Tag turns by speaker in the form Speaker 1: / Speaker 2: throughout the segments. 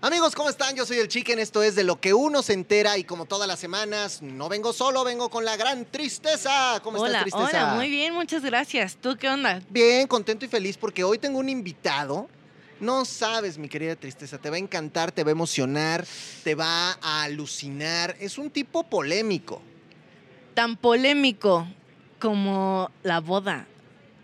Speaker 1: Amigos, ¿cómo están? Yo soy el Chicken, esto es de lo que uno se entera y como todas las semanas, no vengo solo, vengo con la gran tristeza. ¿Cómo
Speaker 2: hola,
Speaker 1: estás, tristeza?
Speaker 2: hola, muy bien, muchas gracias. ¿Tú qué onda?
Speaker 1: Bien, contento y feliz porque hoy tengo un invitado. No sabes, mi querida tristeza, te va a encantar, te va a emocionar, te va a alucinar. Es un tipo polémico.
Speaker 2: Tan polémico como la boda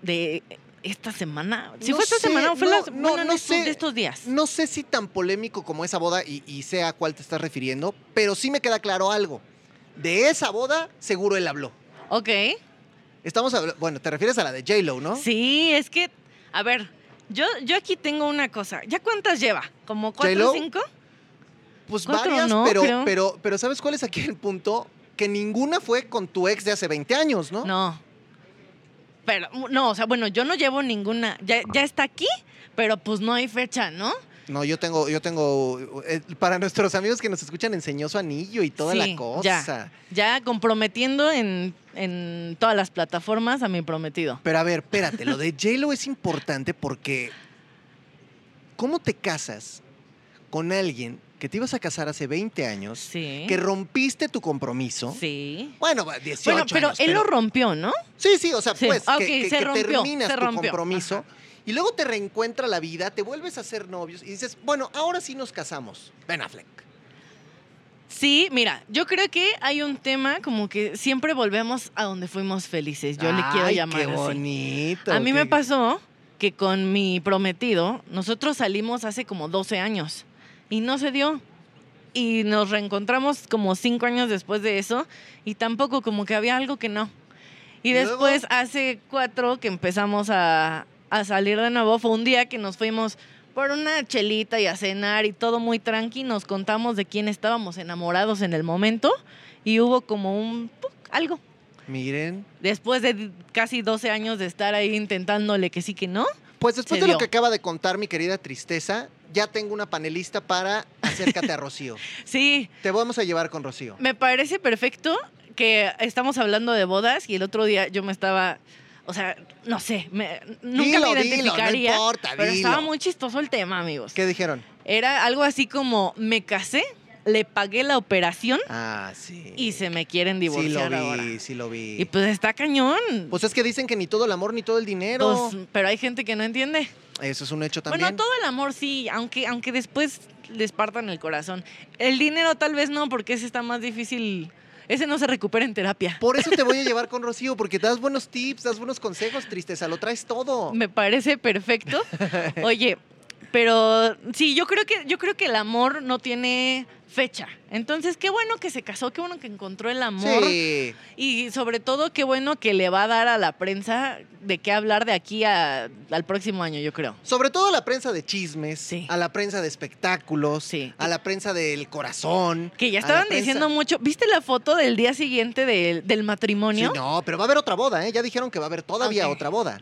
Speaker 2: de esta semana. ¿Si
Speaker 1: No
Speaker 2: fue esta
Speaker 1: sé,
Speaker 2: semana o fue
Speaker 1: no,
Speaker 2: la-
Speaker 1: no,
Speaker 2: bueno,
Speaker 1: no
Speaker 2: de, estos,
Speaker 1: sé.
Speaker 2: de estos días?
Speaker 1: No sé si tan polémico como esa boda y, y sé a cuál te estás refiriendo, pero sí me queda claro algo. De esa boda, seguro él habló.
Speaker 2: Ok.
Speaker 1: Estamos hablando, bueno, te refieres a la de J-Lo, ¿no?
Speaker 2: Sí, es que, a ver, yo, yo aquí tengo una cosa. ¿Ya cuántas lleva? ¿Como cuatro o cinco?
Speaker 1: Pues
Speaker 2: Cuatro,
Speaker 1: varias,
Speaker 2: no,
Speaker 1: pero,
Speaker 2: creo.
Speaker 1: pero, pero ¿sabes cuál es aquí el punto? Que ninguna fue con tu ex de hace 20 años, ¿no?
Speaker 2: No. Pero, no, o sea, bueno, yo no llevo ninguna. Ya, ya está aquí, pero pues no hay fecha, ¿no?
Speaker 1: No, yo tengo, yo tengo, eh, para nuestros amigos que nos escuchan, enseñó su anillo y toda
Speaker 2: Sí,
Speaker 1: la cosa.
Speaker 2: ya. Ya comprometiendo en, en todas las plataformas a mi prometido.
Speaker 1: Pero a ver, espérate, lo de J-Lo es importante porque ¿cómo te casas con alguien que te ibas a casar hace 20 años,
Speaker 2: Sí.
Speaker 1: que rompiste tu compromiso?
Speaker 2: Sí.
Speaker 1: Bueno, 18
Speaker 2: Bueno, pero
Speaker 1: años,
Speaker 2: él lo rompió, ¿no?
Speaker 1: Sí, sí, o sea,
Speaker 2: Sí.
Speaker 1: pues
Speaker 2: Ah,
Speaker 1: que,
Speaker 2: ok,
Speaker 1: que-
Speaker 2: se
Speaker 1: que
Speaker 2: rompió,
Speaker 1: terminas
Speaker 2: se
Speaker 1: tu compromiso
Speaker 2: Ajá.
Speaker 1: y luego te reencuentra la vida, te vuelves a ser novios y dices, bueno, ahora sí nos casamos. Ben Affleck.
Speaker 2: Sí, mira, yo creo que hay un tema como que siempre volvemos a donde fuimos felices. Yo le quiero llamar
Speaker 1: qué
Speaker 2: así.
Speaker 1: bonito.
Speaker 2: A mí me pasó que con mi prometido, nosotros salimos hace como 12 años y no se dio. Y nos reencontramos como cinco años después de eso y tampoco como que había algo que no. Y
Speaker 1: ¿Y luego?
Speaker 2: después hace cuatro que empezamos a, a salir de nuevo, fue un día que nos fuimos por una chelita y a cenar y todo muy tranqui, nos contamos de quién estábamos enamorados en el momento y hubo como un ¡puc! algo.
Speaker 1: Miren.
Speaker 2: Después de casi 12 años de estar ahí intentándole que sí que no.
Speaker 1: Pues después de lo
Speaker 2: dio.
Speaker 1: que acaba de contar mi querida Tristeza, ya tengo una panelista para acércate a Rocío.
Speaker 2: Sí,
Speaker 1: Te vamos a llevar con Rocío.
Speaker 2: me parece perfecto que estamos hablando de bodas y el otro día yo me estaba, o sea, no sé, me- nunca
Speaker 1: Dilo,
Speaker 2: me
Speaker 1: dilo,
Speaker 2: identificaría.
Speaker 1: no importa,
Speaker 2: pero
Speaker 1: dilo.
Speaker 2: estaba muy chistoso el tema, amigos.
Speaker 1: ¿Qué dijeron?
Speaker 2: Era algo así como me casé, le pagué la operación
Speaker 1: Ah, sí.
Speaker 2: y se me quieren
Speaker 1: Sí lo
Speaker 2: divorciar
Speaker 1: vi,
Speaker 2: ahora.
Speaker 1: sí lo vi.
Speaker 2: Y pues está cañón.
Speaker 1: Pues es que dicen que ni todo el amor ni todo el dinero.
Speaker 2: Pues, pero hay gente que no entiende.
Speaker 1: Eso es un hecho también.
Speaker 2: Bueno, todo el amor sí, aunque, aunque después les partan el corazón. El dinero tal vez no, porque ese está más difícil. Ese no se recupera en terapia.
Speaker 1: Por eso te voy a llevar con Rocío, porque das buenos tips, das buenos consejos, Tristeza, lo traes todo.
Speaker 2: Me parece perfecto. Oye, pero sí, yo creo que yo creo que el amor no tiene fecha. Entonces, qué bueno que se casó, qué bueno que encontró el amor
Speaker 1: Sí.
Speaker 2: y sobre todo qué bueno que le va a dar a la prensa de qué hablar de aquí a- al próximo año, yo creo.
Speaker 1: Sobre todo a la prensa de chismes,
Speaker 2: Sí.
Speaker 1: a la prensa de espectáculos,
Speaker 2: Sí.
Speaker 1: a la prensa del corazón.
Speaker 2: Que ya estaban
Speaker 1: prensa-
Speaker 2: diciendo mucho. ¿Viste la foto del día siguiente del, del
Speaker 1: Sí,
Speaker 2: matrimonio?
Speaker 1: no, pero va a haber otra boda, ¿eh? Ya dijeron que va a haber todavía otra boda.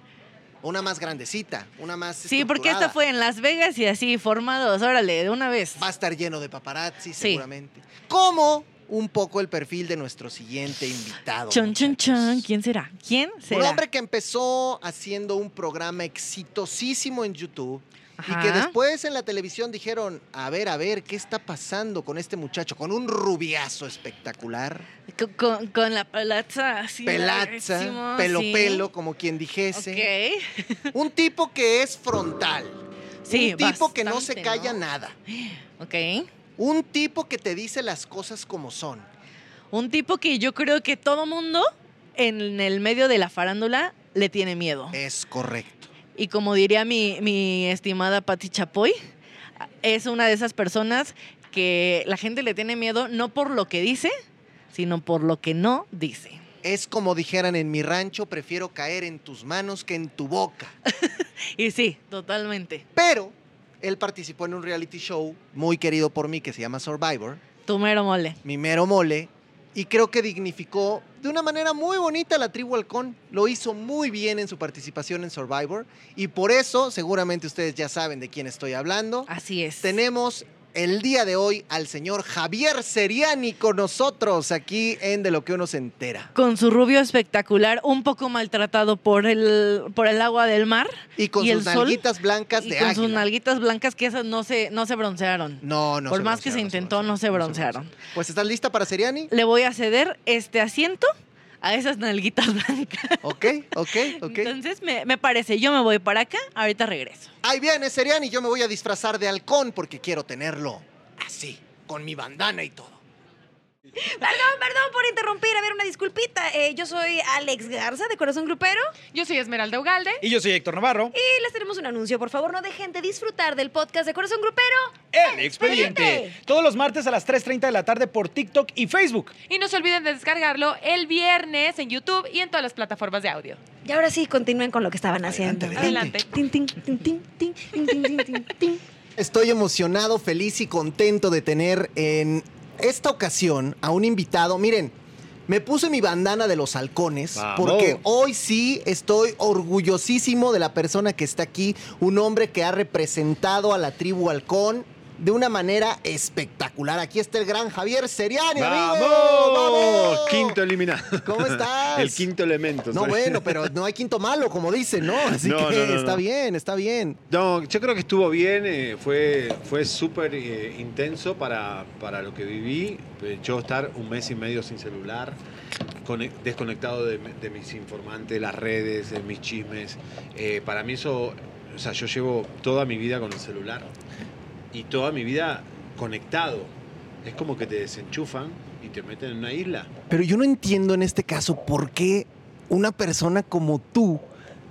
Speaker 1: Una más grandecita, una más.
Speaker 2: Sí, porque esta fue en Las Vegas y así, formados, órale, de una vez.
Speaker 1: Va a estar lleno de paparazzi,
Speaker 2: Sí.
Speaker 1: seguramente. Como un poco el perfil de nuestro siguiente invitado.
Speaker 2: Chon, chon, chon. ¿Quién será? ¿Quién
Speaker 1: Un
Speaker 2: será?
Speaker 1: hombre que empezó haciendo un programa exitosísimo en YouTube y que después en la televisión dijeron, a ver, a ver, ¿qué está pasando con este muchacho? Con un rubiazo espectacular,
Speaker 2: Con, con- con la pelaza así.
Speaker 1: pelaza,
Speaker 2: larguísimo,
Speaker 1: pelo
Speaker 2: sí.
Speaker 1: pelo, como quien dijese.
Speaker 2: Ok.
Speaker 1: Un tipo que es frontal.
Speaker 2: Sí,
Speaker 1: un tipo que no se
Speaker 2: bastante,
Speaker 1: calla
Speaker 2: ¿no?
Speaker 1: nada.
Speaker 2: Ok.
Speaker 1: Un tipo que te dice las cosas como son.
Speaker 2: Un tipo que yo creo que todo mundo en el medio de la farándula le tiene miedo.
Speaker 1: Es correcto.
Speaker 2: Y como diría mi, mi estimada Patti Chapoy, es una de esas personas que la gente le tiene miedo no por lo que dice, sino por lo que no dice.
Speaker 1: Es como dijeran en mi rancho, prefiero caer en tus manos que en tu boca.
Speaker 2: Y sí, totalmente.
Speaker 1: Pero él participó en un reality show muy querido por mí que se llama Survivor,
Speaker 2: Tu mero mole.
Speaker 1: mi mero mole, y creo que dignificó de una manera muy bonita la tribu halcón. Lo hizo muy bien en su participación en Survivor y por eso, seguramente ustedes ya saben de quién estoy hablando,
Speaker 2: Así es.
Speaker 1: tenemos el día de hoy al señor Javier Seriani con nosotros aquí en De lo que uno se entera.
Speaker 2: Con su rubio espectacular, un poco maltratado por el, por el agua del mar.
Speaker 1: Y con
Speaker 2: ¿Y
Speaker 1: sus
Speaker 2: el sol?
Speaker 1: nalguitas blancas
Speaker 2: Y
Speaker 1: de
Speaker 2: con sus nalguitas blancas que esas no se, no se broncearon.
Speaker 1: No, no
Speaker 2: por
Speaker 1: se
Speaker 2: más que se intentó, no se broncearon.
Speaker 1: Pues ¿estás lista para Seriani?
Speaker 2: Le voy a ceder este asiento a esas nalguitas blancas.
Speaker 1: Ok, ok, ok.
Speaker 2: Entonces me, me parece, yo me voy para acá, ahorita regreso.
Speaker 1: Ahí viene Seriani, yo me voy a disfrazar de halcón porque quiero tenerlo así, con mi bandana y todo.
Speaker 3: Perdón, perdón por interrumpir. A ver, una disculpita. Eh, yo soy Alex Garza, de Corazón Grupero.
Speaker 4: Yo soy Esmeralda Ugalde.
Speaker 5: Y yo soy Héctor Navarro.
Speaker 3: Y les tenemos un anuncio. Por favor, no dejen de disfrutar del podcast de Corazón Grupero.
Speaker 5: El, expediente. Todos los martes a las 3.30 de la tarde por TikTok y Facebook.
Speaker 4: Y no se olviden de descargarlo el viernes en YouTube y en todas las plataformas de audio.
Speaker 3: Y ahora sí, continúen con lo que estaban haciendo.
Speaker 1: Adelante.
Speaker 4: Adelante.
Speaker 1: Estoy emocionado, feliz y contento de tener en esta ocasión a un invitado. Miren, me puse mi bandana de los halcones
Speaker 5: Vamos.
Speaker 1: porque hoy sí estoy orgullosísimo de la persona que está aquí, un hombre que ha representado a la tribu halcón de una manera espectacular. Aquí está el gran Javier Seriani, amigo. ¡Vamos!
Speaker 6: Quinto eliminado.
Speaker 1: ¿Cómo estás?
Speaker 6: El quinto elemento.
Speaker 1: No,
Speaker 6: ¿sabes?
Speaker 1: bueno, pero no hay quinto malo, como dicen, ¿no? Así
Speaker 6: No,
Speaker 1: que
Speaker 6: no, no,
Speaker 1: está bien, está bien.
Speaker 6: No, yo creo que estuvo bien, eh, fue, fue súper eh, intenso para, para lo que viví. Eh, Yo estar un mes y medio sin celular, cone- desconectado de, de mis informantes, las redes, de mis chismes. Eh, para mí eso, o sea, yo llevo toda mi vida con el celular y toda mi vida conectado. Es como que te desenchufan y te meten en una isla.
Speaker 1: Pero yo no entiendo en este caso por qué una persona como tú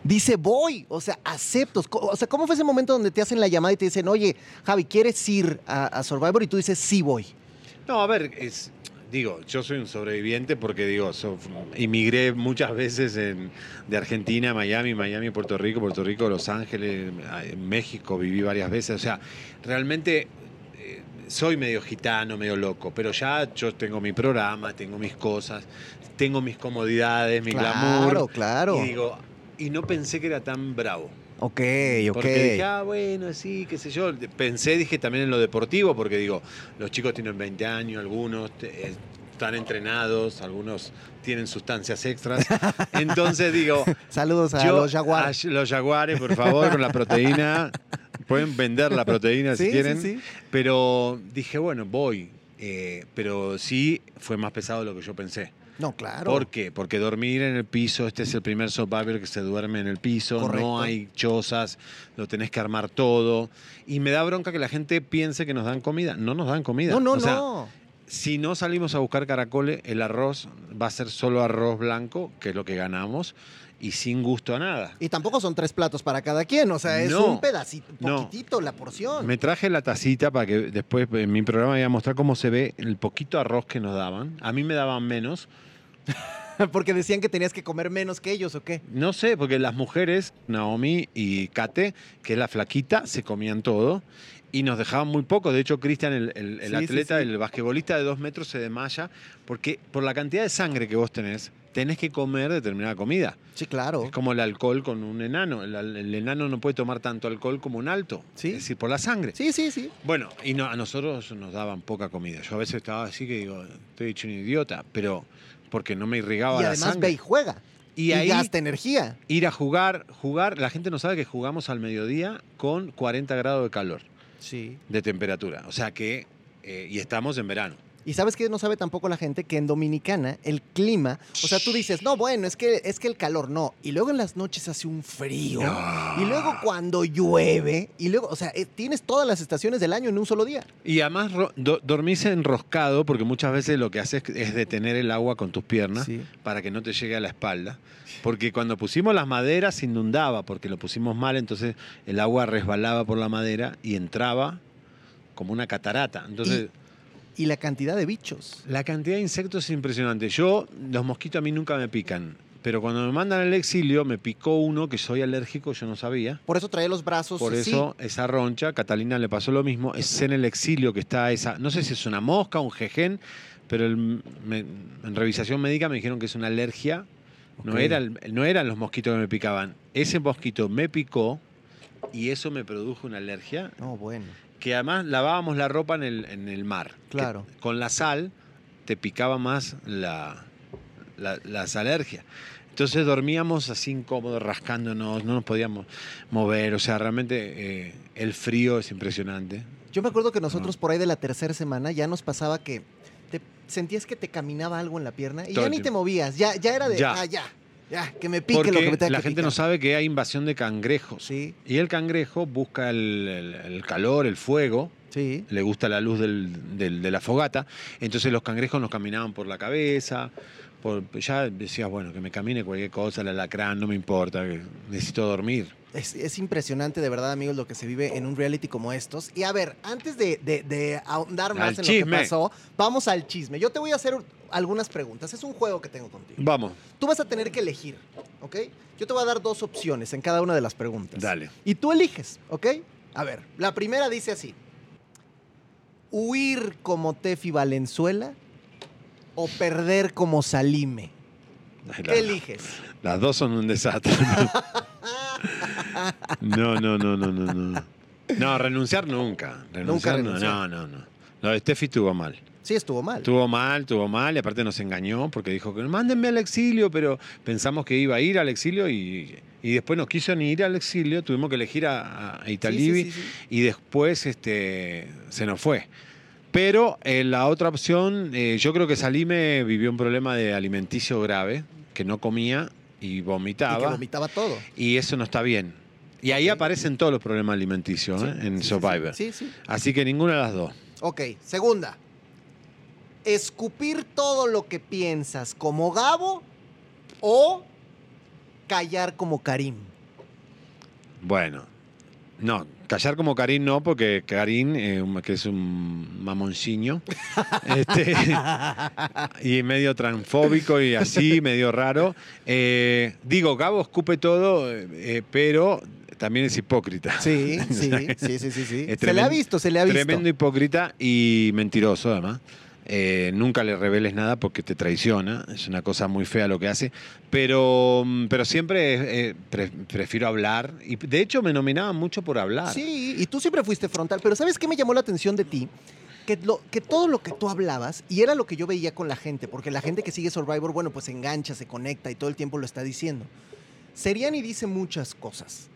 Speaker 1: dice voy, o sea, acepto. O sea, ¿cómo fue ese momento donde te hacen la llamada y te dicen, oye, Javi, ¿quieres ir a, a Survivor? Y tú dices, sí voy.
Speaker 6: No, a ver, es, digo, yo soy un sobreviviente porque digo, so- emigré muchas veces en- de Argentina a Miami, Miami, Puerto Rico, Puerto Rico, Los Ángeles, en México viví varias veces. O sea, realmente eh, soy medio gitano, medio loco, pero ya yo tengo mi programa, tengo mis cosas, tengo mis comodidades, mi
Speaker 1: claro,
Speaker 6: glamour.
Speaker 1: claro.
Speaker 6: Y digo, y no pensé que era tan bravo.
Speaker 1: Ok, ok.
Speaker 6: Porque dije, ah, bueno, sí, qué sé yo. Pensé, dije también en lo deportivo, porque digo, los chicos tienen 20 años, algunos eh, están entrenados, algunos tienen sustancias extras. Entonces digo,
Speaker 1: Saludos a
Speaker 6: yo-
Speaker 1: los Jaguars.
Speaker 6: a los jaguares, por favor, con la proteína. Pueden vender la proteína si
Speaker 1: sí,
Speaker 6: quieren.
Speaker 1: sí.
Speaker 6: Pero dije, bueno, voy. Eh, pero sí fue más pesado de lo que yo pensé.
Speaker 1: No, claro.
Speaker 6: ¿Por qué? Porque dormir en el piso, este es el primer survivor que se duerme en el piso,
Speaker 1: Correcto.
Speaker 6: no hay chozas, lo tenés que armar todo. Y me da bronca que la gente piense que nos dan comida. No nos dan comida.
Speaker 1: No, no,
Speaker 6: O sea,
Speaker 1: no.
Speaker 6: si no salimos a buscar caracoles, el arroz va a ser solo arroz blanco, que es lo que ganamos, y sin gusto a nada.
Speaker 1: Y tampoco son tres platos para cada quien, o sea, es
Speaker 6: No,
Speaker 1: un pedacito,
Speaker 6: no.
Speaker 1: poquitito la porción.
Speaker 6: Me traje la tacita para que después en mi programa voy a mostrar cómo se ve el poquito arroz que nos daban. A mí me daban menos.
Speaker 1: Porque decían que tenías que comer menos que ellos, ¿o qué?
Speaker 6: No sé, porque las mujeres, Naomi y Kate, que es la flaquita, se comían todo y nos dejaban muy poco. De hecho, Cristian, el, el- el
Speaker 1: Sí, sí,
Speaker 6: atleta,
Speaker 1: sí.
Speaker 6: el basquetbolista de dos metros, se desmaya porque por la cantidad de sangre que vos tenés, tenés que comer determinada comida.
Speaker 1: Sí, claro.
Speaker 6: Es como el alcohol con un enano. El, el enano no puede tomar tanto alcohol como un alto.
Speaker 1: Sí.
Speaker 6: Es decir, por la sangre.
Speaker 1: Sí, sí, sí.
Speaker 6: Bueno, y no, a nosotros nos daban poca comida. Yo a veces estaba así que digo, estoy hecho un idiota, pero porque no me irrigaba
Speaker 1: Y
Speaker 6: la
Speaker 1: además
Speaker 6: sangre.
Speaker 1: ve y juega.
Speaker 6: Y
Speaker 1: Y,
Speaker 6: ahí-
Speaker 1: gasta energía.
Speaker 6: Ir a jugar, jugar, la gente no sabe que jugamos al mediodía con 40 grados de calor,
Speaker 1: Sí.
Speaker 6: de temperatura. O sea que, eh, y estamos en verano.
Speaker 1: Y sabes que no sabe tampoco la gente que en Dominicana el clima, o sea, tú dices, no, bueno, es que, es que el calor no. Y luego en las noches hace un frío. Y luego cuando llueve, y luego, o sea, eh, tienes todas las estaciones del año en un solo día.
Speaker 6: Y además do- dormís enroscado porque muchas veces lo que haces es detener el agua con tus piernas
Speaker 1: Sí.
Speaker 6: para que no te llegue a la espalda. Porque cuando pusimos las maderas se inundaba porque lo pusimos mal, entonces el agua resbalaba por la madera y entraba como una catarata. Entonces,
Speaker 1: Y la cantidad de bichos.
Speaker 6: la cantidad de insectos es impresionante. Yo, los mosquitos a mí nunca me pican. Pero cuando me mandan al exilio, me picó uno que soy alérgico, yo no sabía.
Speaker 1: Por eso trae los brazos
Speaker 6: Por eso esa roncha, Catalina le pasó lo mismo, es en el exilio que está esa, no sé si es una mosca, un jején, pero el- me- en revisación médica me dijeron que es una alergia, no, era no eran los mosquitos que me picaban, ese mosquito me picó y eso me produjo una alergia
Speaker 1: No, bueno.
Speaker 6: Que además lavábamos la ropa en el, en el mar. que
Speaker 1: Claro.
Speaker 6: con la sal te picaba más la, la- las alergias. Entonces dormíamos así incómodos, rascándonos, no nos podíamos mover. O sea, realmente eh, el frío es impresionante.
Speaker 1: Yo me acuerdo que nosotros por ahí de la tercera semana ya nos pasaba que te sentías que te caminaba algo en la pierna y
Speaker 6: Todo
Speaker 1: ya ni te movías. Ya, ya era de,
Speaker 6: Ya.
Speaker 1: ah, ya, ya, que me pique
Speaker 6: Porque
Speaker 1: lo que me tenga
Speaker 6: la
Speaker 1: que
Speaker 6: gente no sabe que hay invasión de cangrejos.
Speaker 1: Sí,
Speaker 6: Y el cangrejo busca el, el- el calor, el fuego,
Speaker 1: sí.
Speaker 6: le gusta la luz del- del- de la fogata. Entonces los cangrejos nos caminaban por la cabeza. Por, ya decías, bueno, que me camine cualquier cosa, el alacrán, no me importa, necesito dormir.
Speaker 1: Es, es impresionante de verdad, amigos, lo que se vive en un reality como estos. Y a ver, antes de, de- de ahondar más
Speaker 6: Al
Speaker 1: en lo que pasó, vamos al chisme. Yo te voy a hacer algunas preguntas. Es un juego que tengo contigo.
Speaker 6: Vamos,
Speaker 1: Tú vas a tener que elegir, ¿ok? Yo te voy a dar dos opciones en cada una de las preguntas.
Speaker 6: dale.
Speaker 1: Y tú eliges, ¿ok? A ver, la primera dice así. ¿Huir como Tefi Valenzuela o perder como Salime? ¿Qué
Speaker 6: la-
Speaker 1: eliges?
Speaker 6: Las dos son un desastre. No, no, no, no, no, no. No, renunciar nunca. Renunciar, no,
Speaker 1: renunciar.
Speaker 6: no, no, no. Lo de Steffi estuvo mal.
Speaker 1: Sí, estuvo mal.
Speaker 6: Estuvo mal, estuvo mal y aparte nos engañó porque dijo que mándenme al exilio, pero pensamos que iba a ir al exilio y, y después no quiso ni ir al exilio, tuvimos que elegir a, a Italibi
Speaker 1: sí, sí, sí.
Speaker 6: y después este, se nos fue. Pero eh, la otra opción, eh, yo creo que Salime vivió un problema de alimenticio grave, que no comía y
Speaker 1: Y que
Speaker 6: vomitaba,
Speaker 1: vomitaba todo.
Speaker 6: y eso no está bien. Y ahí aparecen todos los problemas alimenticios ¿eh? En
Speaker 1: sí,
Speaker 6: Survivor.
Speaker 1: Sí, sí.
Speaker 6: Así que ninguna de las dos.
Speaker 1: Ok, segunda. Escupir todo lo que piensas como Gabo o callar como Karim.
Speaker 6: Bueno, no, callar como Karim no, porque Karim, eh, que es un mamonciño, este, y medio transfóbico y así, medio raro. Eh, digo, Gabo escupe todo, eh, pero también es hipócrita.
Speaker 1: Sí, sí, sí, sí, sí. sí. Se le ha visto, se le ha visto.
Speaker 6: Tremendo hipócrita y mentiroso además. Eh, nunca le reveles nada porque te traiciona, es una cosa muy fea lo que hace, pero, mm, pero siempre eh, pre- prefiero hablar y de hecho me nominaban mucho por hablar.
Speaker 1: Sí, y tú siempre fuiste frontal, pero ¿sabes qué me llamó la atención de ti? Que, lo, que todo lo que tú hablabas, y era lo que yo veía con la gente, porque la gente que sigue Survivor, bueno, pues engancha, se conecta y todo el tiempo lo está diciendo. Seriani dice muchas cosas,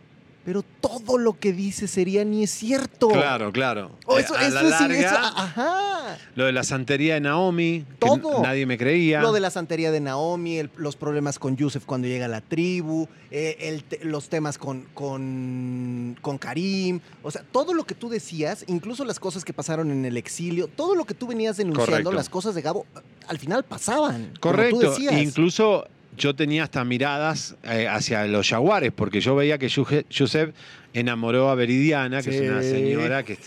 Speaker 1: pero todo lo que dice Seriani es cierto.
Speaker 6: Claro, claro.
Speaker 1: Oh,
Speaker 6: Eh,
Speaker 1: eso,
Speaker 6: a
Speaker 1: eso
Speaker 6: la larga,
Speaker 1: eso- ajá.
Speaker 6: lo de la santería de Naomi,
Speaker 1: Todo.
Speaker 6: nadie me creía.
Speaker 1: Lo de la santería de Naomi, el- los problemas con Yusef cuando llega a la tribu, eh, el los temas con, con, con Karim, o sea, todo lo que tú decías, incluso las cosas que pasaron en el exilio, todo lo que tú venías denunciando,
Speaker 6: Correcto.
Speaker 1: las cosas de Gabo, al final pasaban. como
Speaker 6: Correcto.
Speaker 1: tú decías.
Speaker 6: Incluso yo tenía hasta miradas eh, hacia los jaguares, porque yo veía que Yusef enamoró a Veridiana, que
Speaker 1: Sí.
Speaker 6: es una señora que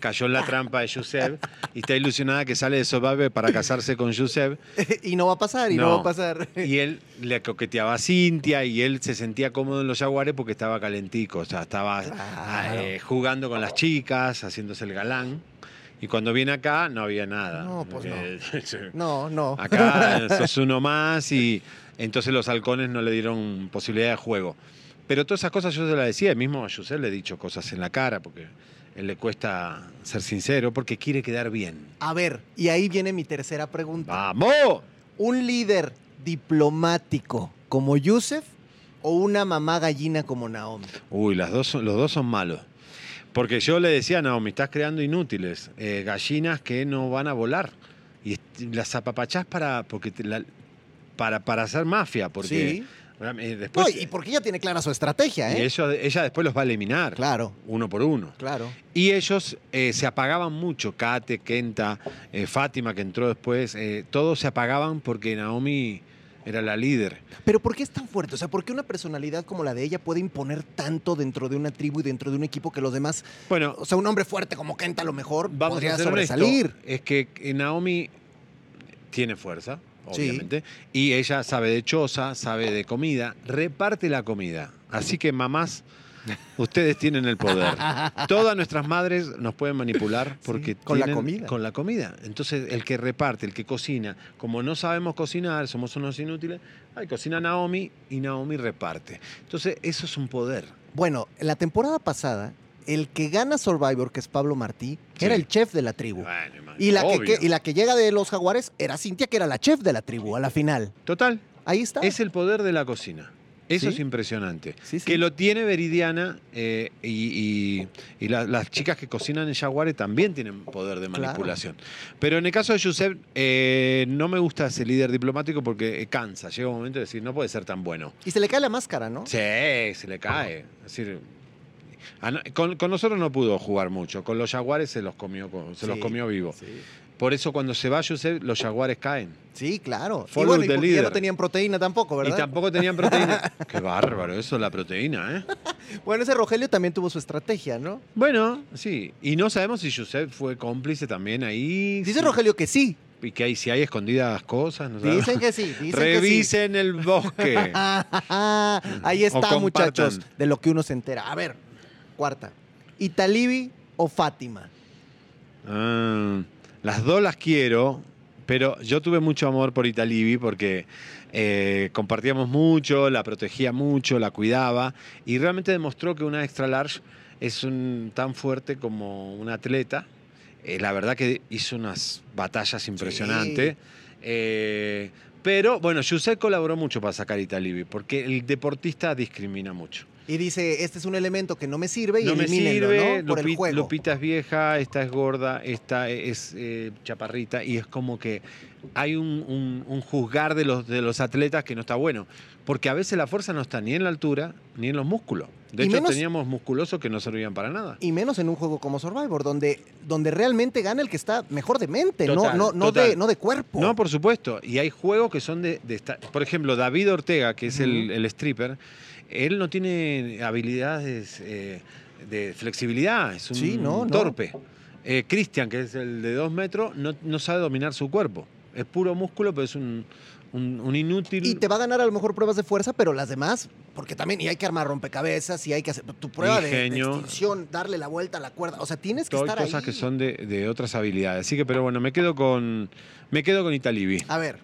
Speaker 6: cayó en la trampa de Yusef y está ilusionada que sale de Survivor para casarse con Yusef.
Speaker 1: y no va a pasar, y no,
Speaker 6: No.
Speaker 1: va a pasar.
Speaker 6: Y él le coqueteaba a Cintia y él se sentía cómodo en los jaguares porque estaba calentico, o sea, estaba
Speaker 1: Claro.
Speaker 6: eh, jugando con las chicas, haciéndose el galán. Y cuando viene acá no había nada.
Speaker 1: No, pues
Speaker 6: Porque-
Speaker 1: No, no.
Speaker 6: Acá sos uno más y entonces los halcones no le dieron posibilidad de juego. Pero todas esas cosas yo se las decía, mismo a Yusel le he dicho cosas en la cara porque él le cuesta ser sincero porque quiere quedar bien.
Speaker 1: A ver, y ahí viene mi tercera pregunta.
Speaker 6: ¡Vamos!
Speaker 1: ¿Un líder diplomático como Yusef o una mamá gallina como Naomi?
Speaker 6: Uy, las dos los dos son malos. Porque yo le decía, Naomi, estás creando inútiles, eh, gallinas que no van a volar. Y las apapachás para, porque te la- para, para hacer mafia, porque
Speaker 1: sí.
Speaker 6: eh,
Speaker 1: No,
Speaker 6: después
Speaker 1: y porque ella tiene clara su estrategia,
Speaker 6: y
Speaker 1: ¿eh?
Speaker 6: ellos- ella después los va a eliminar,
Speaker 1: Claro,
Speaker 6: uno por uno.
Speaker 1: claro.
Speaker 6: Y ellos eh, se apagaban mucho, Kate, Kenta, eh, Fátima, que entró después, todos se apagaban porque Naomi era la líder.
Speaker 1: Pero ¿por qué es tan fuerte? O sea, ¿por qué una personalidad como la de ella puede imponer tanto dentro de una tribu y dentro de un equipo que los demás,
Speaker 6: Bueno,
Speaker 1: o sea, un hombre fuerte como Kenta a lo mejor
Speaker 6: vamos
Speaker 1: podría
Speaker 6: a
Speaker 1: sobresalir?
Speaker 6: Es que Naomi tiene fuerza,
Speaker 1: Sí.
Speaker 6: obviamente, y ella sabe de choza, sabe de comida, reparte la comida. Así que mamás, ustedes tienen el poder. Todas nuestras madres nos pueden manipular porque
Speaker 1: con la comida.
Speaker 6: Con la comida. Entonces, el que reparte, el que cocina, como no sabemos cocinar, somos unos inútiles, ay, cocina Naomi y Naomi reparte. Entonces, eso es un poder.
Speaker 1: Bueno, la temporada pasada el que gana Survivor, que es Pablo Martí,
Speaker 6: Sí.
Speaker 1: era el chef de la tribu.
Speaker 6: Bueno,
Speaker 1: Y la, que- y la que llega de los jaguares era Cintia, que era la chef de la tribu a la final.
Speaker 6: Total,
Speaker 1: Ahí está.
Speaker 6: es el poder de la cocina. Eso
Speaker 1: Sí.
Speaker 6: es impresionante.
Speaker 1: Sí, sí.
Speaker 6: Que lo tiene Veridiana eh, y, y- y la- las chicas que cocinan en Jaguares también tienen poder de
Speaker 1: Claro.
Speaker 6: manipulación. Pero en el caso de Josep, eh, no me gusta ese líder diplomático porque eh, cansa. Llega un momento de decir, no puede ser tan bueno.
Speaker 1: Y se le cae la máscara, ¿no?
Speaker 6: Sí, se le cae. Es decir, a no- con, con nosotros no pudo jugar mucho. Con los Jaguares se los comió, co- se los comió vivo. Por eso cuando se va Josep, los Jaguares caen.
Speaker 1: Sí, claro. Y
Speaker 6: Follow
Speaker 1: bueno, y
Speaker 6: the
Speaker 1: porque ya no tenían proteína tampoco, ¿verdad?
Speaker 6: Y tampoco tenían proteína. Qué bárbaro eso, la proteína, ¿eh?
Speaker 1: Bueno, ese Rogelio también tuvo su estrategia, ¿no?
Speaker 6: Bueno, sí. Y no sabemos si Josep fue cómplice también ahí.
Speaker 1: Dice Rogelio que sí.
Speaker 6: Y que hay, si hay escondidas cosas. No sabemos.
Speaker 1: Dicen que sí. Dicen
Speaker 6: Revisen el bosque.
Speaker 1: Ahí está, muchachos, de lo que uno se entera. A ver, cuarta. ¿Italibi o Fátima?
Speaker 6: Ah, las dos las quiero, pero yo tuve mucho amor por Italibi porque eh, compartíamos mucho, la protegía mucho, la cuidaba y realmente demostró que una extra large es un- tan fuerte como un atleta. Eh, la verdad que hizo unas batallas impresionantes. Eh, pero bueno, Yusef colaboró mucho para sacar Italibi porque el deportista discrimina mucho.
Speaker 1: Y dice, este es un elemento que no me sirve y
Speaker 6: No me sirve,
Speaker 1: ¿no? Por el
Speaker 6: Lupi-
Speaker 1: juego.
Speaker 6: Lupita es vieja, esta es gorda, esta es eh, chaparrita y es como que hay un, un- un juzgar de los, de los atletas que no está bueno, porque a veces la fuerza no está ni en la altura ni en los músculos. De
Speaker 1: Y
Speaker 6: hecho,
Speaker 1: menos-
Speaker 6: teníamos musculosos que no servían para nada.
Speaker 1: Y menos en un juego como Survivor, donde, donde realmente gana el que está mejor de mente,
Speaker 6: Total,
Speaker 1: no, no, de, no de cuerpo.
Speaker 6: No, por supuesto. Y hay juegos que son de... de esta- Por ejemplo, David Ortega, que es el stripper, él no tiene habilidades eh, de flexibilidad, es un
Speaker 1: Sí, no, no.
Speaker 6: torpe. Eh, Cristian, que es el de dos metros, no, no sabe dominar su cuerpo. Es puro músculo, pero es un, un- un inútil.
Speaker 1: Y te va a ganar a lo mejor pruebas de fuerza, pero las demás, porque también, y hay que armar rompecabezas, y hay que hacer tu prueba de, de extinción, darle la vuelta a la cuerda. O sea, tienes que
Speaker 6: Hay
Speaker 1: estar
Speaker 6: cosas
Speaker 1: ahí.
Speaker 6: que son de, de otras habilidades. Así que, pero bueno, me quedo con. Me quedo con Italibi.
Speaker 1: A ver,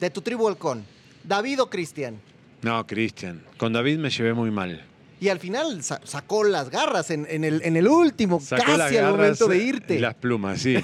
Speaker 1: de tu tribu halcón, David o Cristian.
Speaker 6: No, Cristian. Con David me llevé muy mal.
Speaker 1: Y al final sa- sacó las garras en, en el, en el último,
Speaker 6: Sacó las
Speaker 1: casi al
Speaker 6: garras
Speaker 1: momento de irte.
Speaker 6: Y las plumas, sí.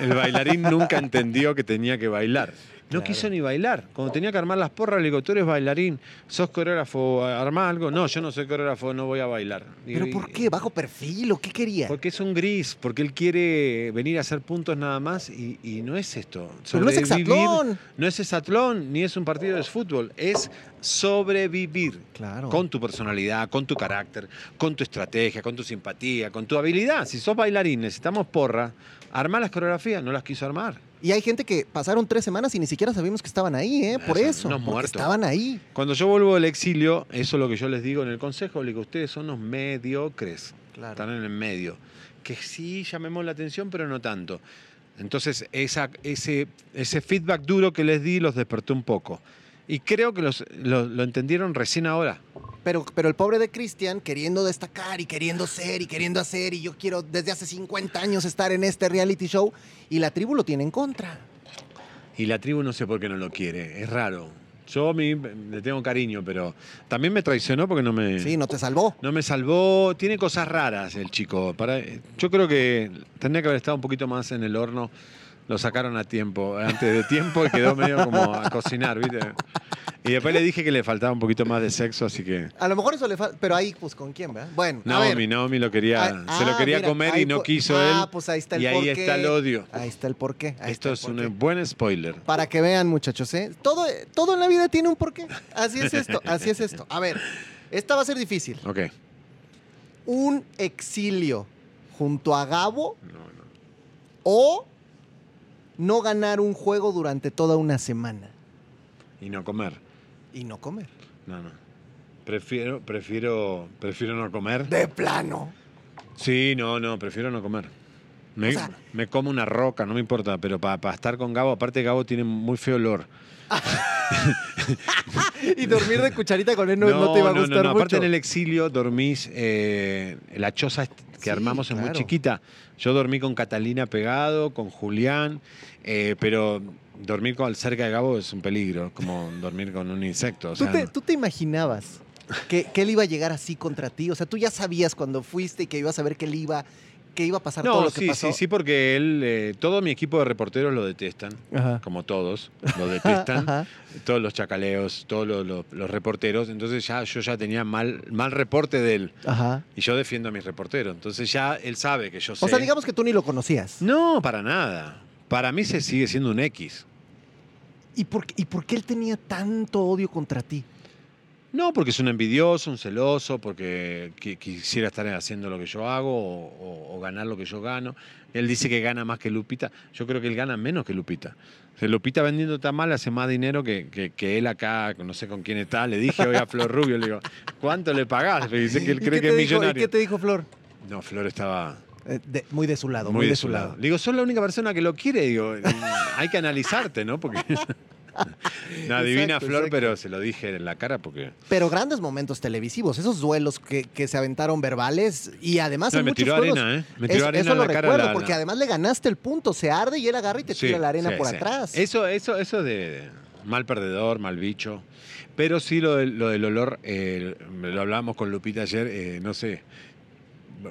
Speaker 6: El bailarín nunca entendió que tenía que bailar. No
Speaker 1: Claro.
Speaker 6: quiso ni bailar. Cuando tenía que armar las porras, le digo, tú eres bailarín, sos coreógrafo, armá algo. No, yo no soy coreógrafo, no voy a bailar.
Speaker 1: ¿Pero
Speaker 6: Y-
Speaker 1: por qué? ¿Bajo perfil o qué quería?
Speaker 6: Porque es un gris, porque él quiere venir a hacer puntos nada más y, y no es esto.
Speaker 1: Pero no es hexatlón.
Speaker 6: No es hexatlón, ni es un partido de fútbol, es sobrevivir.
Speaker 1: Claro.
Speaker 6: Con tu personalidad, con tu carácter, con tu estrategia, con tu simpatía, con tu habilidad. Si sos bailarín, necesitamos porra, armar las coreografías, no las quiso armar.
Speaker 1: Y hay gente que pasaron tres semanas y ni siquiera sabíamos que estaban ahí, ¿eh? Por eso. porque
Speaker 6: muertos.
Speaker 1: estaban ahí.
Speaker 6: Cuando yo vuelvo del exilio, eso es lo que yo les digo en el consejo, le digo, ustedes son unos mediocres, están en el medio. Que sí llamemos la atención, pero no tanto. Entonces, esa, ese, ese feedback duro que les di los despertó un poco. Y creo que los, lo, lo entendieron recién ahora.
Speaker 1: Pero, pero el pobre de Cristian queriendo destacar y queriendo ser y queriendo hacer y yo quiero desde hace 50 años estar en este reality show y la tribu lo tiene en contra.
Speaker 6: Y la tribu no sé por qué no lo quiere, es raro. Yo a mí le tengo cariño, pero también me traicionó porque no me,
Speaker 1: Sí, no te salvó.
Speaker 6: no me salvó. Tiene cosas raras el chico. Para, yo creo que tendría que haber estado un poquito más en el horno. Lo sacaron a tiempo, antes de tiempo y quedó medio como a cocinar, ¿viste? Y después le dije que le faltaba un poquito más de sexo, así que...
Speaker 1: A lo mejor eso le falta, pero ahí pues con quién, ¿verdad? Bueno.
Speaker 6: Naomi, Naomi lo quería,
Speaker 1: Ah,
Speaker 6: se lo
Speaker 1: ah,
Speaker 6: quería
Speaker 1: mira,
Speaker 6: comer
Speaker 1: ahí
Speaker 6: y no quiso
Speaker 1: ah,
Speaker 6: él.
Speaker 1: pues ahí está el
Speaker 6: y ahí
Speaker 1: porqué.
Speaker 6: está el odio.
Speaker 1: Ahí está el porqué. ahí
Speaker 6: Esto es un buen spoiler.
Speaker 1: Para que vean, muchachos, ¿eh? Todo, todo en la vida tiene un porqué. Así es esto, así es esto. A ver, esta va a ser difícil.
Speaker 6: Ok.
Speaker 1: Un exilio junto a Gabo
Speaker 6: No, no.
Speaker 1: o no ganar un juego durante toda una semana
Speaker 6: Y no comer.
Speaker 1: y no comer.
Speaker 6: No, no. Prefiero, prefiero, prefiero no comer.
Speaker 1: De plano.
Speaker 6: Sí, no, no, prefiero no comer. Me,
Speaker 1: O sea-
Speaker 6: me como una roca, no me importa, pero para estar con Gabo, aparte Gabo tiene muy feo olor.
Speaker 1: Y dormir de cucharita con él no, no te iba a gustar
Speaker 6: no, no. Aparte
Speaker 1: mucho.
Speaker 6: en el exilio dormís, eh, la choza que
Speaker 1: Sí,
Speaker 6: armamos es muy chiquita. Yo dormí con Catalina pegado, con Julián, eh, pero dormir con cerca de Gabo es un peligro, como dormir con un insecto. o
Speaker 1: ¿Tú,
Speaker 6: sea,
Speaker 1: te,
Speaker 6: no.
Speaker 1: tú te imaginabas que, que él iba a llegar así contra ti? O sea, tú ya sabías cuando fuiste y que ibas a ver que él iba, que iba a pasar todo
Speaker 6: No,
Speaker 1: lo que
Speaker 6: sí,
Speaker 1: pasó.
Speaker 6: sí, sí, porque él, eh, todo mi equipo de reporteros lo detestan,
Speaker 1: Ajá.
Speaker 6: como todos, lo detestan.
Speaker 1: Ajá.
Speaker 6: todos los chacaleos, todos los, los- los reporteros. Entonces ya yo ya tenía mal, mal reporte de él.
Speaker 1: Ajá.
Speaker 6: Y yo defiendo a mis reporteros. Entonces ya él sabe que yo sé.
Speaker 1: O sea, digamos que tú ni lo conocías.
Speaker 6: No, para nada. Para mí se sigue siendo un X.
Speaker 1: ¿Y por, ¿Y por qué él tenía tanto odio contra ti?
Speaker 6: No, porque es un envidioso, un celoso, porque qui- quisiera estar haciendo lo que yo hago o, o- o ganar lo que yo gano. Él dice que gana más que Lupita. Yo creo que él gana menos que Lupita. O sea, Lupita vendiendo tan mal hace más dinero que, que- que él acá, no sé con quién está. Le dije hoy a Flor Rubio, le digo, ¿cuánto le pagás? Dice que él
Speaker 1: ¿Y
Speaker 6: cree
Speaker 1: qué
Speaker 6: que
Speaker 1: te
Speaker 6: es
Speaker 1: dijo- ¿Y
Speaker 6: millonario.
Speaker 1: qué te dijo Flor?
Speaker 6: No, Flor estaba
Speaker 1: Eh, de- muy de su lado,
Speaker 6: muy, de su lado. Digo, sos la única persona que lo quiere. Digo, hay que analizarte, ¿no? Porque. no, divina
Speaker 1: Exacto,
Speaker 6: Flor,
Speaker 1: exacto.
Speaker 6: pero se lo dije en la cara porque.
Speaker 1: Pero grandes momentos televisivos, esos duelos que, que se aventaron verbales y además
Speaker 6: No,
Speaker 1: en
Speaker 6: me
Speaker 1: muchos
Speaker 6: tiró
Speaker 1: juegos-
Speaker 6: arena, ¿eh? Me tiró
Speaker 1: eso,
Speaker 6: arena
Speaker 1: eso
Speaker 6: en
Speaker 1: lo
Speaker 6: la cara.
Speaker 1: recuerdo,
Speaker 6: la-
Speaker 1: porque
Speaker 6: la-
Speaker 1: además le ganaste el punto, se arde y él agarra y te
Speaker 6: Sí,
Speaker 1: tira la arena
Speaker 6: sí,
Speaker 1: por
Speaker 6: sí.
Speaker 1: atrás.
Speaker 6: Eso, eso, eso de mal perdedor, mal bicho. Pero sí lo del, lo del olor, eh, lo hablábamos con Lupita ayer, eh, no sé.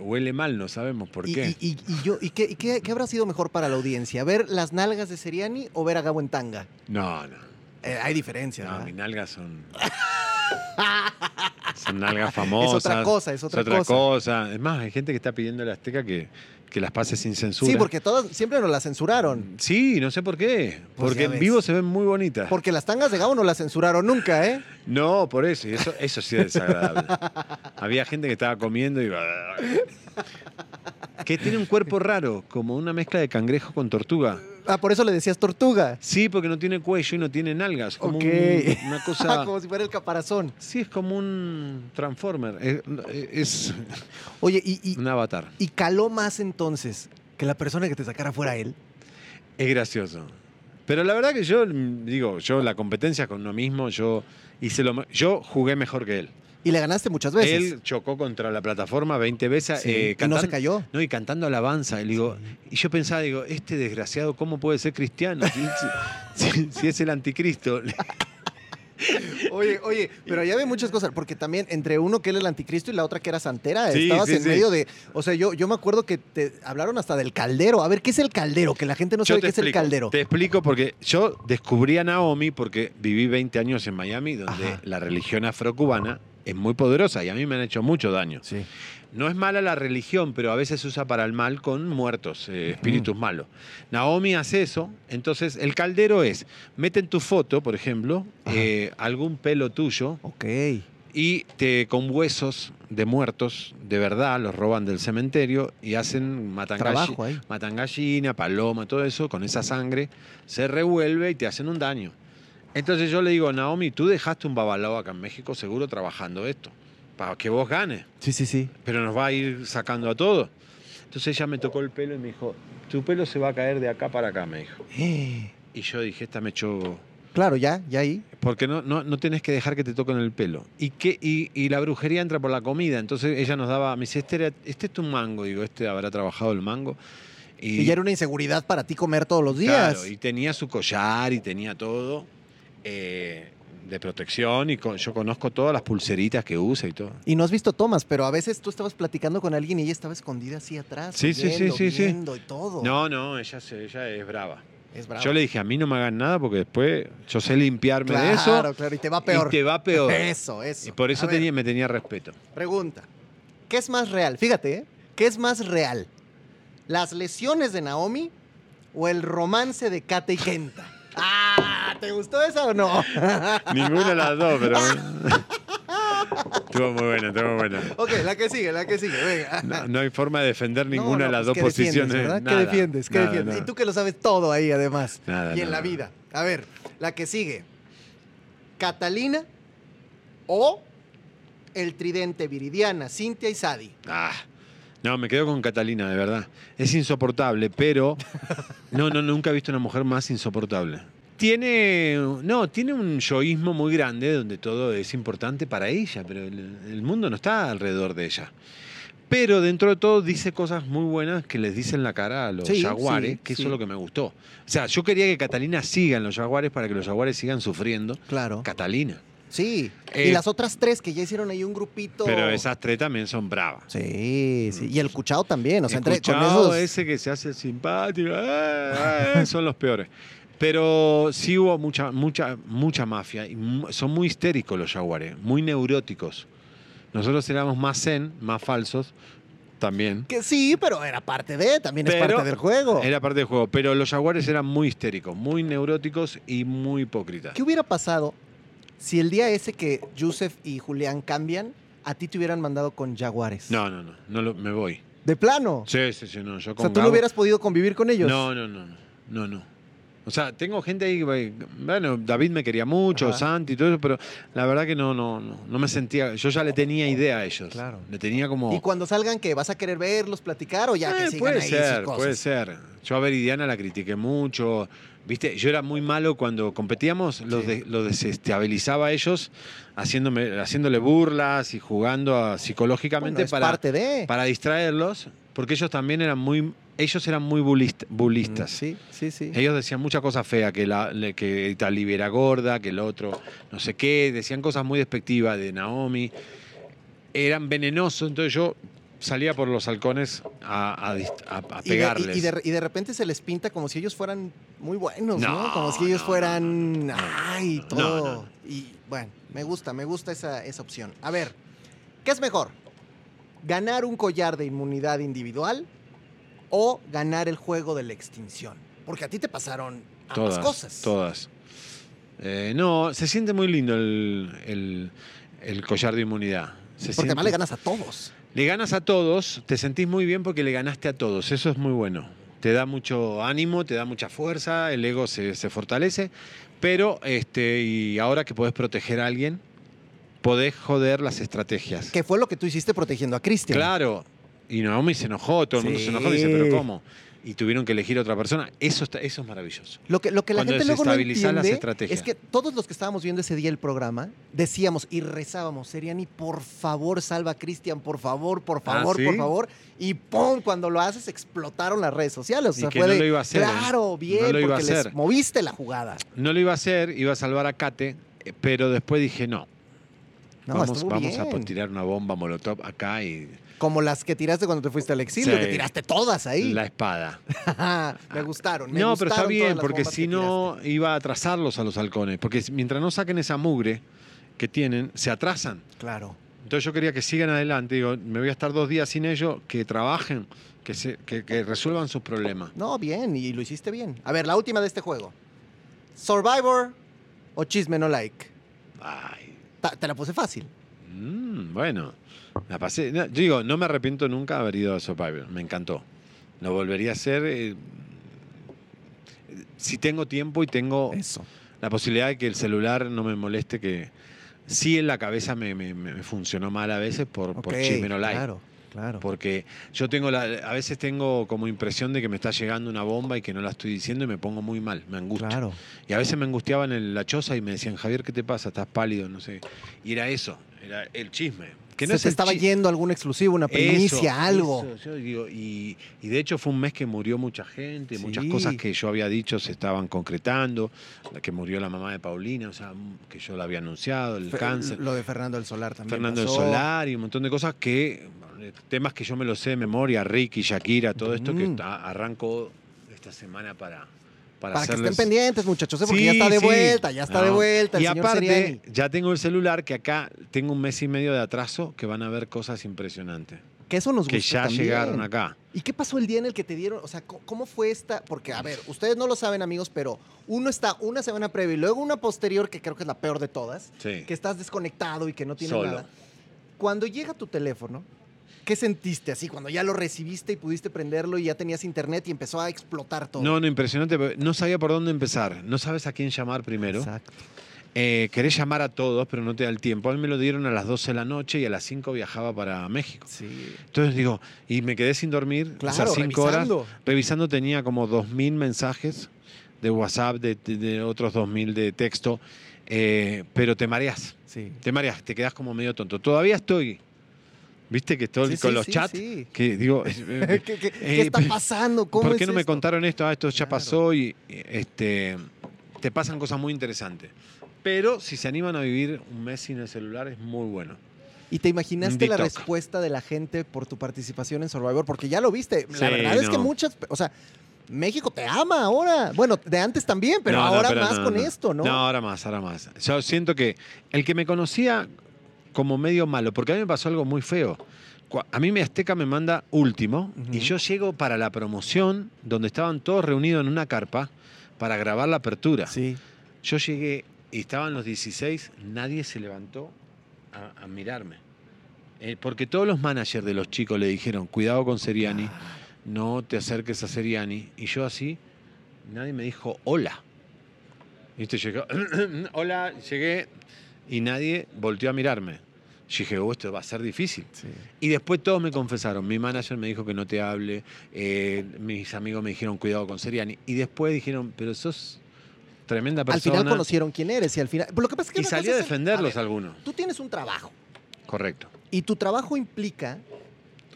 Speaker 6: Huele mal, no sabemos por qué.
Speaker 1: Y, y- y yo, ¿y qué, y qué- qué habrá sido mejor para la audiencia? ¿Ver las nalgas de Seriani o ver a Gabo en tanga?
Speaker 6: No, no.
Speaker 1: Eh, hay diferencia.
Speaker 6: No,
Speaker 1: ¿verdad?
Speaker 6: mis nalgas son. son nalgas famosas.
Speaker 1: otra cosa, es otra cosa.
Speaker 6: cosa. Es más, hay gente que está pidiendo a la Azteca que, que las pase sin censura.
Speaker 1: Sí, porque todas siempre nos las censuraron.
Speaker 6: Sí, no sé por qué.
Speaker 1: Pues
Speaker 6: porque en vivo se ven muy bonitas.
Speaker 1: Porque las tangas de Gabo no las censuraron nunca, ¿eh?
Speaker 6: No, por eso. y eso, eso sí es desagradable. Había gente que estaba comiendo y. que tiene un cuerpo raro, como una mezcla de cangrejo con tortuga.
Speaker 1: Ah, por eso le decías tortuga.
Speaker 6: Sí, porque no tiene cuello y no tiene nalgas. Como un- una cosa.
Speaker 1: Como si fuera el caparazón.
Speaker 6: Sí, es como un Transformer. Es, es
Speaker 1: Oye, y, y,
Speaker 6: un avatar.
Speaker 1: y caló más entonces que la persona que te sacara fuera él.
Speaker 6: Es gracioso. Pero la verdad que yo, digo, yo la competencia con uno mismo, yo hice lo Yo jugué mejor que él.
Speaker 1: Y le ganaste muchas veces.
Speaker 6: Él chocó contra la plataforma 20 veces.
Speaker 1: Sí,
Speaker 6: eh,
Speaker 1: y no se cayó.
Speaker 6: No, y cantando alabanza. Y, digo, y yo pensaba, digo, este desgraciado, ¿cómo puede ser cristiano? Si, si- si- si es el anticristo.
Speaker 1: Oye, oye, pero allá había muchas cosas, porque también entre uno que era el anticristo y la otra que era santera,
Speaker 6: Sí,
Speaker 1: estabas
Speaker 6: sí,
Speaker 1: en
Speaker 6: sí.
Speaker 1: medio de. O sea, yo, yo me acuerdo que te hablaron hasta del caldero. A ver, ¿qué es el caldero? Que la gente no
Speaker 6: Yo
Speaker 1: sabe qué es el caldero.
Speaker 6: Te explico porque yo descubrí a Naomi porque viví 20 años en Miami, donde
Speaker 1: Ajá.
Speaker 6: la religión afrocubana es muy poderosa y a mí me han hecho mucho daño.
Speaker 1: Sí.
Speaker 6: No es mala la religión, pero a veces se usa para el mal con muertos, eh, espíritus malos. Naomi hace eso, entonces el caldero es, mete en tu foto, por ejemplo, eh, algún pelo tuyo
Speaker 1: Ok.
Speaker 6: y te con huesos de muertos de verdad, los roban del cementerio y hacen matan, galli-
Speaker 1: Trabajo ahí.
Speaker 6: matan gallina, paloma, todo eso, con esa sangre se revuelve y te hacen un daño. Entonces yo le digo, Naomi, tú dejaste un babalao acá en México seguro trabajando esto, para que vos ganes
Speaker 1: Sí, sí, sí.
Speaker 6: pero nos va a ir sacando a todos. Entonces ella me tocó el pelo y me dijo, tu pelo se va a caer de acá para acá, me dijo.
Speaker 1: Eh,
Speaker 6: Y yo dije, esta me echó...
Speaker 1: Claro, ya, ya ahí.
Speaker 6: Porque no, no, no tenés que dejar que te toquen el pelo. Y, que, y, y la brujería entra por la comida. Entonces ella nos daba, me dice, este, era- este es tu mango. Digo, este habrá trabajado el mango.
Speaker 1: Y, ya era una inseguridad para ti comer todos los días.
Speaker 6: Claro, y tenía su collar y tenía todo eh, de protección. Y con- yo conozco todas las pulseritas que usa y todo.
Speaker 1: Y no has visto tomas, pero a veces tú estabas platicando con alguien y ella estaba escondida así atrás.
Speaker 6: Sí, sí, sí, sí, sí.
Speaker 1: y todo.
Speaker 6: No, no, ella, ella es brava.
Speaker 1: Es.
Speaker 6: Yo le dije, a mí no me hagan nada porque después yo sé limpiarme
Speaker 1: claro,
Speaker 6: de eso
Speaker 1: claro, y te va peor.
Speaker 6: y te va peor.
Speaker 1: Eso, eso.
Speaker 6: Y por eso tenía, me tenía respeto.
Speaker 1: Pregunta. ¿Qué es más real? Fíjate, ¿eh? ¿Qué es más real? ¿Las lesiones de Naomi o el romance de Kate y Kenta? Ah, ¿te gustó esa o no?
Speaker 6: Ninguna de las dos, pero... estuvo muy buena, estuvo muy buena.
Speaker 1: ok, la que sigue, la que sigue, venga.
Speaker 6: No, no hay forma de defender ninguna
Speaker 1: no,
Speaker 6: de las
Speaker 1: pues,
Speaker 6: dos
Speaker 1: ¿qué defiendes,
Speaker 6: posiciones.
Speaker 1: ¿Qué defiendes? ¿Qué
Speaker 6: nada,
Speaker 1: defiendes? Y tú que lo sabes todo ahí, además.
Speaker 6: Nada,
Speaker 1: y en la vida. A ver, la que sigue. ¿Catalina o el tridente Viridiana, Cintia y Sadi?
Speaker 6: Ah, no, me quedo con Catalina, de verdad. Es insoportable, pero... No, no, nunca he visto una mujer más insoportable. Tiene, no, tiene un yoísmo muy grande donde todo es importante para ella, pero el, el mundo no está alrededor de ella. Pero dentro de todo dice cosas muy buenas que les dicen la cara a los
Speaker 1: Sí,
Speaker 6: jaguares,
Speaker 1: sí,
Speaker 6: que
Speaker 1: sí.
Speaker 6: eso es lo que me gustó. O sea, yo quería que Catalina siga en los jaguares para que los jaguares sigan sufriendo.
Speaker 1: Claro.
Speaker 6: Catalina.
Speaker 1: Sí.
Speaker 6: Eh,
Speaker 1: y las otras tres que ya hicieron ahí un grupito.
Speaker 6: Pero esas tres también son bravas.
Speaker 1: Sí, sí. Y el Cuchao también. O sea, entre, con esos.
Speaker 6: ese que se hace simpático, eh, eh, son los peores. Pero sí hubo mucha, mucha, mucha mafia. Y son muy histéricos los jaguares, muy neuróticos. Nosotros éramos más zen, más falsos, también.
Speaker 1: Que sí, pero era parte de, también es parte del juego.
Speaker 6: Era parte del juego. Pero los jaguares eran muy histéricos, muy neuróticos y muy hipócritas.
Speaker 1: ¿Qué hubiera pasado si el día ese que Yusef y Julián cambian, a ti te hubieran mandado con Jaguares?
Speaker 6: No, no, no, no lo- me voy.
Speaker 1: De plano.
Speaker 6: Sí, sí, sí, no. Yo
Speaker 1: o
Speaker 6: con
Speaker 1: sea, tú no
Speaker 6: Gabo-
Speaker 1: hubieras podido convivir con ellos.
Speaker 6: No, no, no, no, no, no. O sea, tengo gente ahí, que, bueno, David me quería mucho,
Speaker 1: Ajá.
Speaker 6: Santi y todo eso, pero la verdad que no, no, no, no me sentía, yo ya le tenía idea a ellos.
Speaker 1: Claro.
Speaker 6: Le tenía como...
Speaker 1: Y cuando salgan, que vas a querer verlos, platicar o ya que
Speaker 6: Eh,
Speaker 1: sigan
Speaker 6: puede
Speaker 1: ahí
Speaker 6: ser,
Speaker 1: sus cosas?
Speaker 6: puede ser. Yo a Veridiana la critiqué mucho. Viste, yo era muy malo cuando competíamos, los,
Speaker 1: Sí.
Speaker 6: de- los desestabilizaba a ellos, haciéndome, haciéndole burlas y jugando a- psicológicamente
Speaker 1: Bueno, es
Speaker 6: para,
Speaker 1: parte de.
Speaker 6: para distraerlos, porque ellos también eran muy, ellos eran muy bulist- bulistas.
Speaker 1: Sí, sí, sí.
Speaker 6: Ellos decían muchas cosas feas, que, la, que Italia era gorda, que el otro no sé qué, decían cosas muy despectivas de Naomi. Eran venenosos, entonces yo salía por los halcones a, a dist- a- a
Speaker 1: Y de,
Speaker 6: pegarles.
Speaker 1: y- de, y de repente se les pinta como si ellos fueran muy buenos, ¿no?
Speaker 6: No,
Speaker 1: Como si ellos
Speaker 6: no,
Speaker 1: fueran.
Speaker 6: no.
Speaker 1: ¡Ay! Todo. Y bueno, me gusta, me gusta esa, esa opción. A ver, ¿qué es mejor? ¿Ganar un collar de inmunidad individual o ganar el juego de la extinción? Porque a ti te pasaron ambas
Speaker 6: todas,
Speaker 1: cosas.
Speaker 6: todas. Eh, no, se siente muy lindo el, el- el collar de inmunidad. Se
Speaker 1: Porque
Speaker 6: siente-
Speaker 1: además le ganas a todos.
Speaker 6: Le ganas a todos, te sentís muy bien porque le ganaste a todos. Eso es muy bueno. Te da mucho ánimo, te da mucha fuerza, el ego se, se fortalece. Pero, este, y ahora que podés proteger a alguien, podés joder las estrategias.
Speaker 1: Que fue lo que tú hiciste protegiendo a Cristian.
Speaker 6: Claro. Y Naomi se enojó, todo el mundo
Speaker 1: Sí.
Speaker 6: se enojó y dice, ¿pero cómo? Y tuvieron que elegir otra persona. Eso, está, eso es maravilloso.
Speaker 1: Lo que, lo que la
Speaker 6: Cuando
Speaker 1: gente luego no entiende es que todos los que estábamos viendo ese día el programa decíamos y rezábamos, Seriani, por favor, salva a Cristian, por favor, por favor,
Speaker 6: ¿Ah, ¿sí?
Speaker 1: por favor. Y ¡pum! Cuando lo haces explotaron las redes sociales. O
Speaker 6: Y
Speaker 1: sea,
Speaker 6: que
Speaker 1: fue
Speaker 6: no
Speaker 1: de,
Speaker 6: lo iba a hacer, ¿eh?
Speaker 1: Claro, bien,
Speaker 6: No lo iba a
Speaker 1: porque les
Speaker 6: hacer.
Speaker 1: moviste la jugada.
Speaker 6: No lo iba a hacer, iba a salvar a Kate, eh, pero después dije, no,
Speaker 1: No,
Speaker 6: vamos, vamos a tirar una bomba molotov acá y
Speaker 1: Como las que tiraste cuando te fuiste al exilio,
Speaker 6: Sí.
Speaker 1: que tiraste todas ahí.
Speaker 6: la espada.
Speaker 1: me gustaron. me
Speaker 6: no, pero está
Speaker 1: gustaron
Speaker 6: bien, porque si no iba a atrasarlos a los halcones. Porque mientras no saquen esa mugre que tienen, se atrasan.
Speaker 1: Claro.
Speaker 6: Entonces yo quería que sigan adelante. Digo, me voy a estar dos días sin ellos, que trabajen, que, se, que, que resuelvan sus problemas.
Speaker 1: No, bien, y lo hiciste bien. A ver, la última de este juego. ¿Survivor o Chisme No Like?
Speaker 6: Ay,
Speaker 1: Ta- Te la puse fácil.
Speaker 6: mm, bueno, la pasé. no, yo digo, no me arrepiento nunca de haber ido a Survivor. Me encantó. Lo volvería a hacer eh, si tengo tiempo y tengo
Speaker 1: Eso.
Speaker 6: la posibilidad de que el celular no me moleste, que sí en la cabeza me, me- me funcionó mal a veces por, chisme no like.
Speaker 1: Claro, claro.
Speaker 6: Porque yo tengo la, a veces tengo como impresión de que me está llegando una bomba y que no la estoy diciendo y me pongo muy mal, me angustio.
Speaker 1: Claro.
Speaker 6: Y a veces me angustiaban en la choza y me decían, Javier, ¿qué te pasa? Estás pálido, no sé. Y era eso, era el chisme. Que no
Speaker 1: Se
Speaker 6: es
Speaker 1: te
Speaker 6: el
Speaker 1: estaba yendo algún exclusivo, una
Speaker 6: Eso,
Speaker 1: primicia, algo.
Speaker 6: eso, yo digo, y, y de hecho fue un mes que murió mucha gente, muchas cosas que yo había dicho se estaban concretando, la que murió la mamá de Paulina, o sea, que yo la había anunciado, el
Speaker 1: Fe-
Speaker 6: cáncer.
Speaker 1: Lo de Fernando del Solar también.
Speaker 6: Fernando del. Solar y un montón de cosas que, eh, temas que yo me los sé de memoria, Ricky, Shakira, todo esto que
Speaker 1: Mm.
Speaker 6: arranco esta semana para, para,
Speaker 1: Para que estén pendientes, muchachos, ¿eh? porque
Speaker 6: Sí,
Speaker 1: ya está de
Speaker 6: sí.
Speaker 1: vuelta, ya está de vuelta. El
Speaker 6: Y
Speaker 1: señor
Speaker 6: aparte,
Speaker 1: Seriani.
Speaker 6: ya tengo el celular que acá tengo un mes y medio de atraso que van a ver cosas impresionantes.
Speaker 1: Que eso nos
Speaker 6: Que
Speaker 1: gustó
Speaker 6: ya
Speaker 1: también.
Speaker 6: llegaron acá.
Speaker 1: ¿Y qué pasó el día en el que te dieron? O sea, ¿cómo fue esta? Porque, a ver, ustedes no lo saben, amigos, pero uno está una semana previa y luego una posterior, que creo que es la peor de todas,
Speaker 6: Sí.
Speaker 1: que estás desconectado y que no tiene
Speaker 6: Solo.
Speaker 1: nada. Cuando llega tu teléfono, ¿qué sentiste así? Cuando ya lo recibiste y pudiste prenderlo y ya tenías internet y empezó a explotar todo.
Speaker 6: No, no, impresionante. No sabía por dónde empezar. No sabes a quién llamar primero.
Speaker 1: Exacto.
Speaker 6: Eh, querés llamar a todos, pero no te da el tiempo. A mí me lo dieron a las 12 de la noche y a las 5 viajaba para México.
Speaker 1: Sí.
Speaker 6: Entonces digo, y me quedé sin dormir
Speaker 1: Claro,
Speaker 6: esas 5 horas.
Speaker 1: revisando.
Speaker 6: Revisando tenía como 2.000 mensajes de WhatsApp, de, de- de otros 2.000 de texto, eh, pero te mareas,
Speaker 1: Sí.
Speaker 6: te mareas, te quedas como medio tonto. Todavía estoy, viste que estoy
Speaker 1: Sí,
Speaker 6: con
Speaker 1: sí,
Speaker 6: los
Speaker 1: sí,
Speaker 6: chats, que digo, eh,
Speaker 1: ¿Qué, qué-
Speaker 6: eh,
Speaker 1: qué está
Speaker 6: pe-
Speaker 1: pasando? ¿Cómo
Speaker 6: ¿por qué
Speaker 1: es
Speaker 6: no me contaron esto? Ah, esto ya
Speaker 1: Claro.
Speaker 6: pasó y este, te pasan cosas muy interesantes. Pero si se animan a vivir un mes sin el celular es muy bueno.
Speaker 1: ¿Y te imaginaste la respuesta de la gente por tu participación en Survivor? Porque ya lo viste. La verdad es que muchas, o sea, México te ama ahora. Bueno, de antes también, pero
Speaker 6: No, no,
Speaker 1: ahora
Speaker 6: pero
Speaker 1: más
Speaker 6: no,
Speaker 1: con esto, ¿no?
Speaker 6: No, ahora más, ahora más. Yo siento que el que me conocía como medio malo, porque a mí me pasó algo muy feo. A mí mi Azteca me manda último y yo llego para la promoción donde estaban todos reunidos en una carpa para grabar la apertura.
Speaker 1: Sí.
Speaker 6: Yo llegué y estaban los 16, nadie se levantó a, a mirarme. Eh, porque todos los managers de los chicos le dijeron, cuidado con Seriani, no te acerques a Seriani. Y yo así, nadie me dijo hola. ¿Viste? Llegó, hola, llegué y nadie volteó a mirarme. Yo dije, oh, esto va a ser difícil.
Speaker 1: sí.
Speaker 6: Y después todos me confesaron. Mi manager me dijo que no te hable. eh, mis amigos me dijeron cuidado con Seriani. Y después dijeron, pero sos tremenda
Speaker 1: Al
Speaker 6: persona.
Speaker 1: final conocieron quién eres y al final. Lo que pasa es que
Speaker 6: y salí a defenderlos
Speaker 1: a ver,
Speaker 6: algunos.
Speaker 1: Tú tienes un trabajo
Speaker 6: Correcto.
Speaker 1: y tu trabajo implica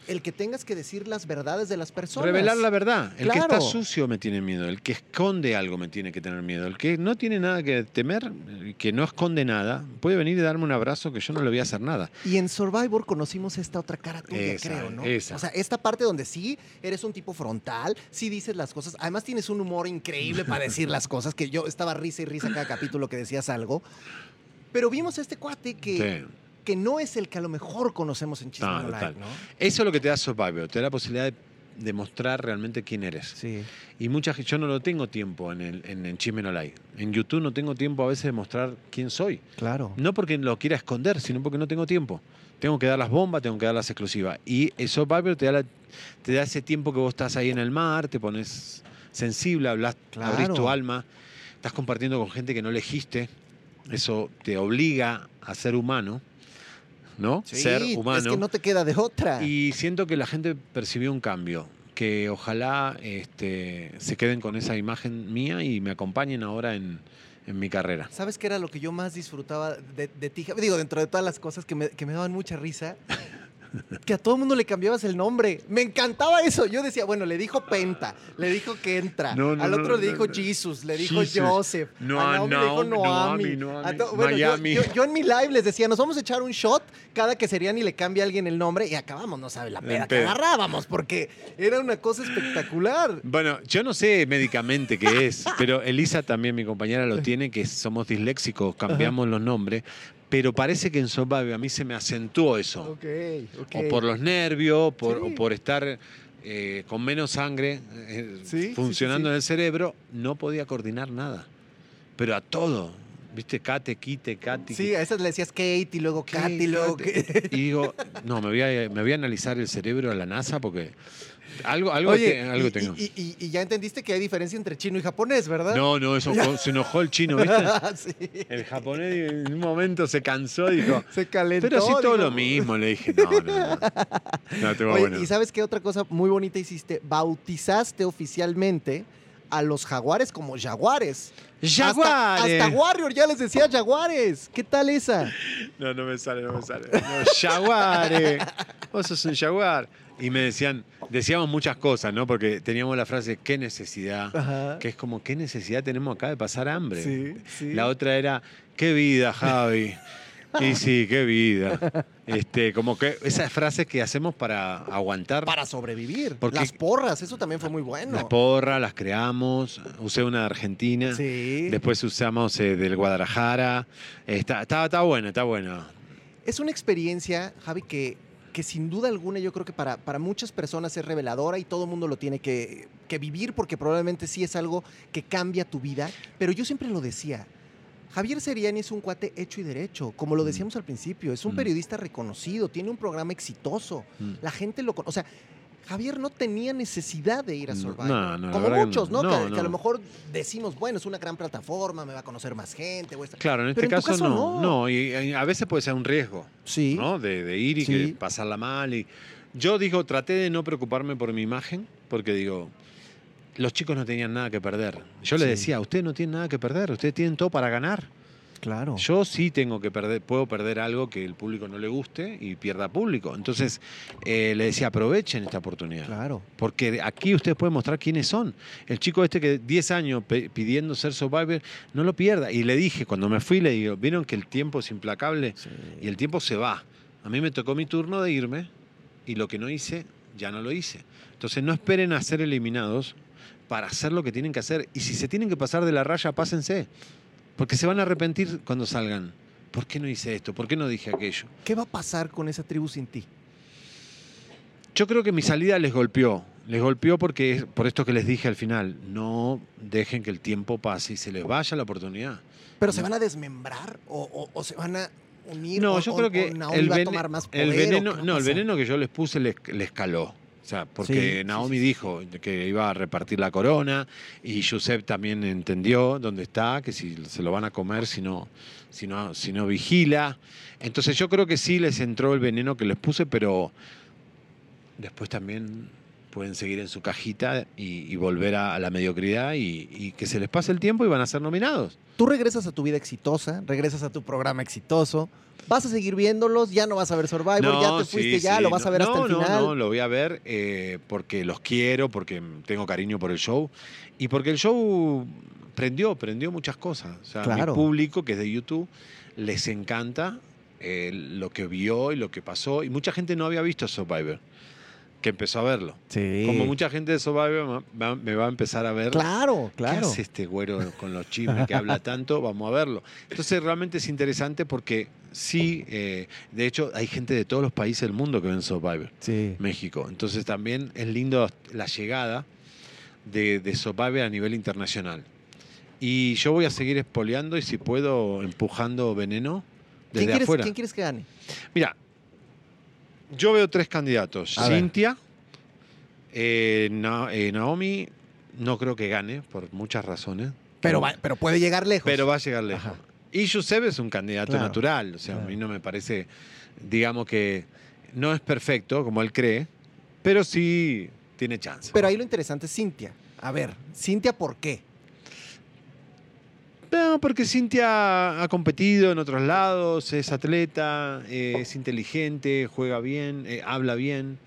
Speaker 1: el que tengas que decir las verdades de las personas.
Speaker 6: Revelar la verdad. El que está sucio me tiene miedo. El que esconde algo me tiene que tener miedo. El que no tiene nada que temer, el que no esconde nada, puede venir y darme un abrazo que yo no le voy a hacer nada.
Speaker 1: Y en Survivor conocimos esta otra cara tuya,
Speaker 6: Esa,
Speaker 1: creo, ¿no?
Speaker 6: esa.
Speaker 1: O sea, esta parte donde sí eres un tipo frontal, sí dices las cosas. Además, tienes un humor increíble para decir las cosas, que yo estaba risa y risa cada capítulo que decías algo. Pero vimos a este cuate que,
Speaker 6: Sí.
Speaker 1: Que no es el que a lo mejor conocemos en Chisme
Speaker 6: No.
Speaker 1: ¿no?
Speaker 6: Eso es lo que te da Survivor. Te da la posibilidad de demostrar realmente quién eres.
Speaker 1: Sí.
Speaker 6: Y mucha gente, yo no lo tengo tiempo en, el, en, en Chisme No Like. En YouTube no tengo tiempo a veces de mostrar quién soy.
Speaker 1: Claro.
Speaker 6: No porque lo quiera esconder, sino porque no tengo tiempo. Tengo que dar las bombas, tengo que dar las exclusivas. Y el Survivor te da, la- te da ese tiempo que vos estás ahí en el mar, te pones sensible, hablas,
Speaker 1: Claro.
Speaker 6: abrís tu alma, estás compartiendo con gente que no elegiste. Eso te obliga a ser humano, ¿no?
Speaker 1: Sí,
Speaker 6: ser humano.
Speaker 1: Es que no te queda de otra.
Speaker 6: Y siento que la gente percibió un cambio, que ojalá este, se queden con esa imagen mía y me acompañen ahora en, en mi carrera.
Speaker 1: ¿Sabes qué era lo que yo más disfrutaba de, de ti? Digo, dentro de todas las cosas que me, que me daban mucha risa, que a todo el mundo le cambiabas el nombre. Me encantaba eso. Yo decía, bueno, le dijo Penta, le dijo Kentra,
Speaker 6: No, no,
Speaker 1: al otro
Speaker 6: no,
Speaker 1: le dijo. Jesus, le dijo
Speaker 6: Jesus.
Speaker 1: Joseph,
Speaker 6: No,
Speaker 1: a Naomi le dijo
Speaker 6: no,
Speaker 1: Noami.
Speaker 6: Noami,
Speaker 1: bueno, yo,
Speaker 6: Miami.
Speaker 1: yo- yo en mi live les decía, nos vamos a echar un shot cada que serían y le cambia a alguien el nombre y acabamos, no sabe la peda que agarrábamos porque era una cosa espectacular.
Speaker 6: Bueno, yo no sé médicamente qué es, pero Elisa también, mi compañera, lo tiene, que somos disléxicos, cambiamos los nombres, pero parece que en Survivor a mí se me acentuó eso.
Speaker 1: Ok, ok.
Speaker 6: O por los nervios, por,
Speaker 1: Sí.
Speaker 6: o por estar eh, con menos sangre eh,
Speaker 1: Sí,
Speaker 6: funcionando
Speaker 1: sí,
Speaker 6: en el cerebro, no podía coordinar nada. Pero a todo. ¿Viste? Cate, quite, Cate.
Speaker 1: Sí, a esas le decías Kate y luego
Speaker 6: Kate,
Speaker 1: y luego
Speaker 6: Kate.
Speaker 1: Kate.
Speaker 6: Y digo, no, me voy a, me voy a analizar el cerebro a la NASA porque algo, algo,
Speaker 1: Oye,
Speaker 6: te- algo
Speaker 1: y,
Speaker 6: tengo.
Speaker 1: y- y- y ya entendiste que hay diferencia entre chino y japonés, ¿verdad?
Speaker 6: No, no, eso se enojó el chino, ¿viste?
Speaker 1: sí.
Speaker 6: El japonés en un momento se cansó y dijo,
Speaker 1: Se calentó.
Speaker 6: pero si todo
Speaker 1: digo.
Speaker 6: lo mismo, le dije, no, no, no. No, te va
Speaker 1: Oye,
Speaker 6: bueno.
Speaker 1: y sabes qué otra cosa muy bonita hiciste? Bautizaste oficialmente a los jaguares como jaguares.
Speaker 6: ¡Jaguares!
Speaker 1: Hasta, hasta Warrior ya les decía jaguares. ¿Qué tal esa?
Speaker 6: No, no me sale, no me sale. No, jaguares. Vos sos un jaguar. Y me decían, decíamos muchas cosas, ¿no? Porque teníamos la frase, qué necesidad.
Speaker 1: Ajá.
Speaker 6: Que es como, ¿qué necesidad tenemos acá de pasar hambre?
Speaker 1: Sí, sí.
Speaker 6: La otra era, qué vida, Javi. Y sí, qué vida. Este, como que esas frases que hacemos para aguantar.
Speaker 1: Para sobrevivir.
Speaker 6: Porque-
Speaker 1: Las porras, eso también fue muy bueno.
Speaker 6: Las porras, las creamos. Usé una de Argentina.
Speaker 1: Sí.
Speaker 6: Después usamos eh, del Guadalajara. Está, está, está bueno, está bueno.
Speaker 1: Es una experiencia, Javi, que, que sin duda alguna yo creo que para, para muchas personas es reveladora y todo el mundo lo tiene que, que vivir porque probablemente sí es algo que cambia tu vida. Pero yo siempre lo decía. Javier Seriani es un cuate hecho y derecho, como lo
Speaker 6: Mm.
Speaker 1: decíamos al principio, es un
Speaker 6: Mm.
Speaker 1: periodista reconocido, tiene un programa exitoso,
Speaker 6: Mm.
Speaker 1: la gente lo conoce. O sea, Javier no tenía necesidad de ir a
Speaker 6: No,
Speaker 1: Survivor.
Speaker 6: no, no,
Speaker 1: como muchos,
Speaker 6: no.
Speaker 1: que, que a lo mejor decimos, bueno, es una gran plataforma, me va a conocer más gente. o esta-
Speaker 6: Claro, en este
Speaker 1: Pero en tu
Speaker 6: caso,
Speaker 1: caso,
Speaker 6: no.
Speaker 1: no.
Speaker 6: No, y, y a veces puede ser un riesgo,
Speaker 1: Sí.
Speaker 6: ¿no? De, de ir y
Speaker 1: Sí.
Speaker 6: que pasarla mal. Y... Yo digo, traté de no preocuparme por mi imagen, porque digo, los chicos no tenían nada que perder. Yo les
Speaker 1: Sí.
Speaker 6: decía, ustedes no tienen nada que perder, ustedes tienen todo para ganar.
Speaker 1: Claro.
Speaker 6: Yo sí tengo que perder, puedo perder algo que el público no le guste y pierda público. Entonces, eh, le decía, aprovechen esta oportunidad.
Speaker 1: Claro.
Speaker 6: Porque aquí ustedes pueden mostrar quiénes son. El chico este que 10 años pidiendo ser Survivor, no lo pierda. Y le dije, cuando me fui, le digo, ¿vieron que el tiempo es implacable?
Speaker 1: Sí.
Speaker 6: Y el tiempo se va. A mí me tocó mi turno de irme y lo que no hice, ya no lo hice. Entonces no esperen a ser eliminados para hacer lo que tienen que hacer. Y si se tienen que pasar de la raya, pásense. Porque se van a arrepentir cuando salgan. ¿Por qué no hice esto? ¿Por qué no dije aquello?
Speaker 1: ¿Qué va a pasar con esa tribu sin ti?
Speaker 6: Yo creo que mi salida les golpeó. Les golpeó porque es por esto que les dije al final. No dejen que el tiempo pase y se les vaya la oportunidad.
Speaker 1: ¿Pero se van a desmembrar o, o- o se van a unir?
Speaker 6: No,
Speaker 1: o-
Speaker 6: yo creo que el,
Speaker 1: va a tomar más poder, ¿o
Speaker 6: veneno, no, el veneno que yo les puse les, les caló. O sea, porque
Speaker 1: Sí, sí,
Speaker 6: Naomi
Speaker 1: sí.
Speaker 6: dijo que iba a repartir la corona y Josep también entendió dónde está, que si se lo van a comer si no, si no, si no vigila. Entonces yo creo que sí les entró el veneno que les puse, pero después también pueden seguir en su cajita y, y volver a, a la mediocridad y, y que se les pase el tiempo y van a ser nominados.
Speaker 1: Tú regresas a tu vida exitosa, regresas a tu programa exitoso, vas a seguir viéndolos, ya no vas a ver Survivor, ya te fuiste
Speaker 6: sí,
Speaker 1: ya, lo vas a ver
Speaker 6: No,
Speaker 1: hasta el
Speaker 6: no,
Speaker 1: final.
Speaker 6: No, lo voy a ver eh, porque los quiero, porque tengo cariño por el show y porque el show prendió, prendió muchas cosas. O sea,
Speaker 1: Claro.
Speaker 6: mi público, que es de YouTube, les encanta eh, lo que vio y lo que pasó. Y mucha gente no había visto Survivor, que empezó a verlo.
Speaker 1: Sí.
Speaker 6: Como mucha gente de Survivor me va a empezar a ver.
Speaker 1: Claro,
Speaker 6: ¿Qué
Speaker 1: claro.
Speaker 6: hace este güero con los chismes que habla tanto? Vamos a verlo. Entonces realmente es interesante porque sí, eh, de hecho hay gente de todos los países del mundo que ven Survivor,
Speaker 1: Sí.
Speaker 6: México. Entonces también es lindo la llegada de, de Survivor a nivel internacional. Y yo voy a seguir espoleando y si puedo empujando veneno
Speaker 1: ¿Quién
Speaker 6: desde
Speaker 1: quieres,
Speaker 6: afuera.
Speaker 1: quién quieres que gane?
Speaker 6: Mira, yo veo tres candidatos.
Speaker 1: A.
Speaker 6: Cintia, eh, Na- eh, Naomi, no creo que gane por muchas razones.
Speaker 1: Pero, va- pero puede llegar lejos.
Speaker 6: Pero va a llegar lejos.
Speaker 1: Ajá.
Speaker 6: Y Yusef es un candidato
Speaker 1: Claro,
Speaker 6: natural. O sea,
Speaker 1: claro.
Speaker 6: a mí no me parece, digamos que no es perfecto como él cree, pero sí tiene chance.
Speaker 1: Pero ahí lo interesante es Cintia. A ver, Cintia, ¿por qué?
Speaker 6: No, porque Cintia ha competido en otros lados, es atleta, eh, es inteligente, juega bien, eh, habla bien.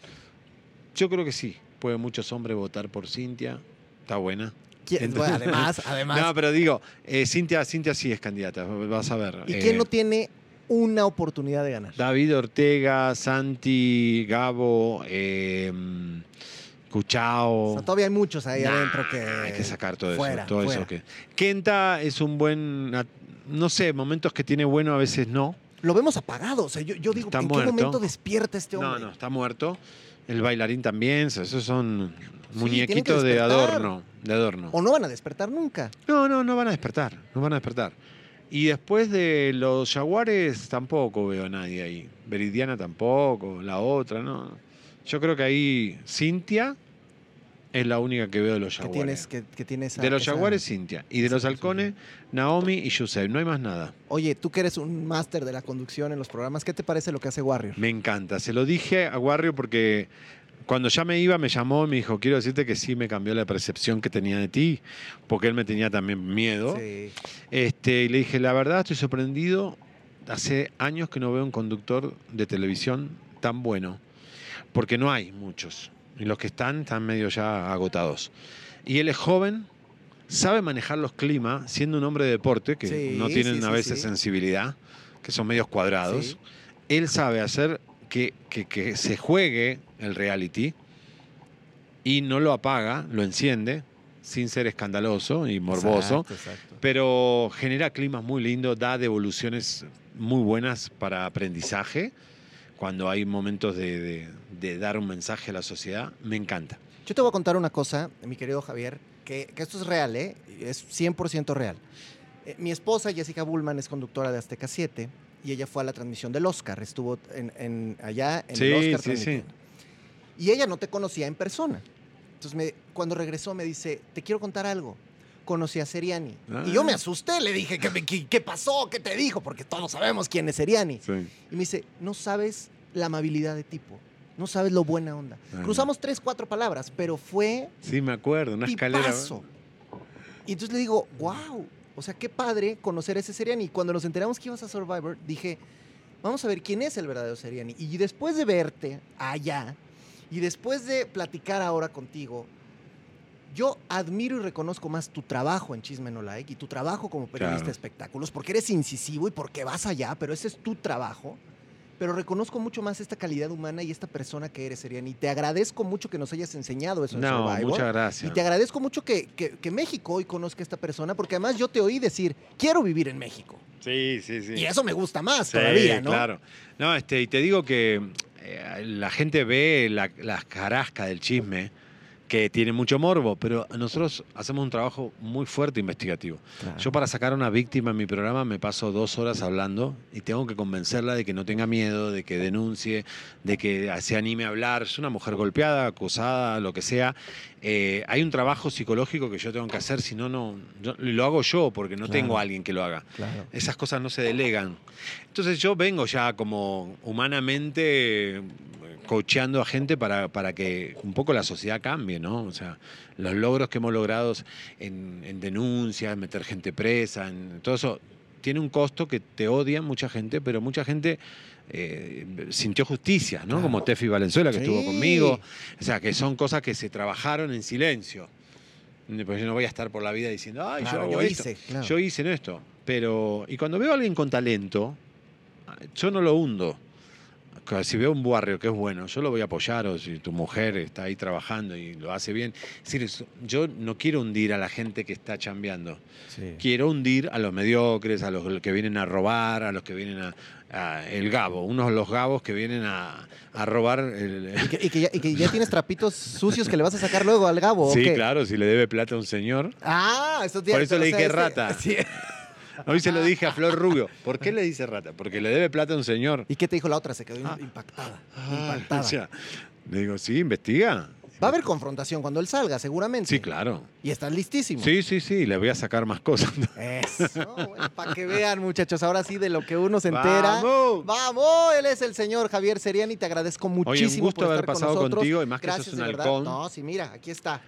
Speaker 6: Yo creo que sí. Pueden muchos hombres votar por Cintia. Está buena.
Speaker 1: ¿Quién-
Speaker 6: Entonces-
Speaker 1: bueno, además, además.
Speaker 6: No, pero digo, eh, Cintia, Cintia sí es candidata, vas a ver.
Speaker 1: ¿Y
Speaker 6: Eh,
Speaker 1: quién no tiene una oportunidad de ganar?
Speaker 6: David Ortega, Santi, Gabo, eh,
Speaker 1: O
Speaker 6: Cuchao.
Speaker 1: sea, todavía hay muchos ahí
Speaker 6: Nah,
Speaker 1: adentro que.
Speaker 6: Hay que sacar todo
Speaker 1: fuera,
Speaker 6: eso. Todo
Speaker 1: fuera.
Speaker 6: eso que... Kenta es un buen. No sé, momentos que tiene bueno, a veces no.
Speaker 1: Lo vemos apagado. O sea, yo, yo digo,
Speaker 6: Está
Speaker 1: ¿en
Speaker 6: muerto.
Speaker 1: qué momento despierta este hombre?
Speaker 6: No, no, está muerto. El bailarín también, esos son muñequitos de adorno. De adorno.
Speaker 1: O no van a despertar nunca.
Speaker 6: No, no, no van a despertar. No van a despertar. Y después de los jaguares tampoco veo a nadie ahí. Veridiana tampoco, la otra, ¿no? Yo creo que ahí Cintia es la única que veo de los
Speaker 1: Que
Speaker 6: jaguares.
Speaker 1: tienes, que, que tienes esa-
Speaker 6: de los jaguares, Cintia. Y de los halcones, Naomi y Yusef. No hay más nada.
Speaker 1: Oye, tú que eres un máster de la conducción en los programas, ¿qué te parece lo que hace Warrior?
Speaker 6: Me encanta. Se lo dije a Warrio porque cuando ya me iba, me llamó y me dijo, quiero decirte que sí me cambió la percepción que tenía de ti, porque él me tenía también miedo.
Speaker 1: Sí.
Speaker 6: Este, y le dije, la verdad estoy sorprendido. Hace años que no veo un conductor de televisión tan bueno, porque no hay muchos. Y los que están están medio ya agotados. Y él es joven, sabe manejar los climas, siendo un hombre de deporte, que
Speaker 1: Sí,
Speaker 6: no tienen
Speaker 1: sí,
Speaker 6: a veces
Speaker 1: sí.
Speaker 6: sensibilidad, que son medios cuadrados. Él sabe hacer que, que- que se juegue el reality y no lo apaga, lo enciende, sin ser escandaloso y morboso
Speaker 1: Exacto, exacto.
Speaker 6: pero genera climas muy lindos, da devoluciones muy buenas para aprendizaje. Cuando hay momentos de, de- de dar un mensaje a la sociedad, me encanta.
Speaker 1: Yo te voy a contar una cosa, mi querido Javier, que, que esto es real, ¿eh? Es 100% real. Eh, mi esposa, Jessica Bullman, es conductora de Azteca 7 y ella fue a la transmisión del Oscar. Estuvo en, en- allá en
Speaker 6: Sí,
Speaker 1: el Oscar
Speaker 6: sí, sí.
Speaker 1: transmitiendo. Y ella no te conocía en persona. Entonces, me- cuando regresó, me dice: Te quiero contar algo. Conocí a Seriani.
Speaker 6: Ah.
Speaker 1: Y yo me asusté, le dije: ¿Qué, me- qué, qué pasó? ¿Qué te dijo? Porque todos sabemos quién es Seriani. Y me dice: No sabes la amabilidad de tipo. No sabes lo buena onda.
Speaker 6: Ah.
Speaker 1: Cruzamos tres, cuatro palabras, pero fue
Speaker 6: Sí, me acuerdo, una escalera.
Speaker 1: Y entonces le digo, wow. O sea, qué padre conocer a ese Seriani. Y cuando nos enteramos que ibas a Survivor, dije, vamos a ver quién es el verdadero Seriani. Y después de verte allá, y después de platicar ahora contigo, yo admiro y reconozco más tu trabajo en Chisme No Like y tu trabajo como periodista
Speaker 6: Claro.
Speaker 1: de espectáculos, porque eres incisivo y porque vas allá, pero ese es tu trabajo. Pero reconozco mucho más esta calidad humana y esta persona que eres, Seriani. Y te agradezco mucho que nos hayas enseñado eso en
Speaker 6: No,
Speaker 1: Survivor.
Speaker 6: muchas
Speaker 1: Y
Speaker 6: gracias.
Speaker 1: te agradezco mucho que, que- que México hoy conozca a esta persona, porque además yo te oí decir, quiero vivir en México.
Speaker 6: Sí, sí, sí.
Speaker 1: Y eso me gusta más
Speaker 6: Sí,
Speaker 1: todavía, ¿no?
Speaker 6: Claro. No, este, y te digo que eh, la gente ve la, las carascas del chisme que tiene mucho morbo, pero nosotros hacemos un trabajo muy fuerte investigativo. Yo para sacar a una víctima en mi programa me paso dos horas hablando y tengo que convencerla de que no tenga miedo, de que denuncie, de que se anime a hablar. Es una mujer golpeada, acusada, lo que sea. Eh, hay un trabajo psicológico que yo tengo que hacer, si no, no, lo hago yo porque no
Speaker 1: Claro.
Speaker 6: tengo a alguien que lo haga.
Speaker 1: Claro.
Speaker 6: Esas cosas no se delegan. Entonces yo vengo ya como humanamente eh, coacheando a gente para, para que un poco la sociedad cambie, ¿no? O sea, los logros que hemos logrado en, en denuncias, meter gente presa, en todo eso, tiene un costo que te odian mucha gente, pero mucha gente eh, sintió justicia, ¿no?
Speaker 1: Claro.
Speaker 6: Como Tefi Valenzuela, que estuvo conmigo. O sea, que son cosas que se trabajaron en silencio. Pues yo no voy a estar por la vida diciendo, ay,
Speaker 1: Claro,
Speaker 6: yo
Speaker 1: yo
Speaker 6: esto.
Speaker 1: hice, claro.
Speaker 6: Yo hice en esto. Pero, y cuando veo a alguien con talento, yo no lo hundo. Si veo un barrio que es bueno, yo lo voy a apoyar, o si tu mujer está ahí trabajando y lo hace bien. Es decir, es- yo no quiero hundir a la gente que está chambeando. Quiero hundir a los mediocres, a los que vienen a robar, a los que vienen a, el gabo, unos de los gabos que vienen a, a robar. el-
Speaker 1: Y que, y que ya, y que ya tienes trapitos sucios que le vas a sacar luego al Gabo. ¿o
Speaker 6: sí, claro, si le debe plata a un señor.
Speaker 1: Ah, eso
Speaker 6: Por eso le dije
Speaker 1: ese-
Speaker 6: rata.
Speaker 1: sí.
Speaker 6: Hoy se lo dije a Flor Rubio. ¿Por qué le dice rata? Porque le debe plata a un señor.
Speaker 1: ¿Y qué te dijo la otra? Se quedó
Speaker 6: Ah.
Speaker 1: impactada.
Speaker 6: Ah,
Speaker 1: impactada.
Speaker 6: o sea, le digo, sí, investiga.
Speaker 1: Va a haber confrontación cuando él salga, seguramente.
Speaker 6: Sí, claro.
Speaker 1: Y estás listísimo.
Speaker 6: Sí, sí, sí, le voy a sacar más cosas.
Speaker 1: Eso, para que vean, muchachos, ahora sí de lo que uno se entera.
Speaker 6: ¡Vamos!
Speaker 1: ¡Vamos! Él es el señor Javier Seriani. Te agradezco muchísimo
Speaker 6: gusto
Speaker 1: por
Speaker 6: haber
Speaker 1: con
Speaker 6: pasado
Speaker 1: nosotros.
Speaker 6: contigo, y más que
Speaker 1: Gracias,
Speaker 6: sos un halcón.
Speaker 1: No, sí, mira, aquí está.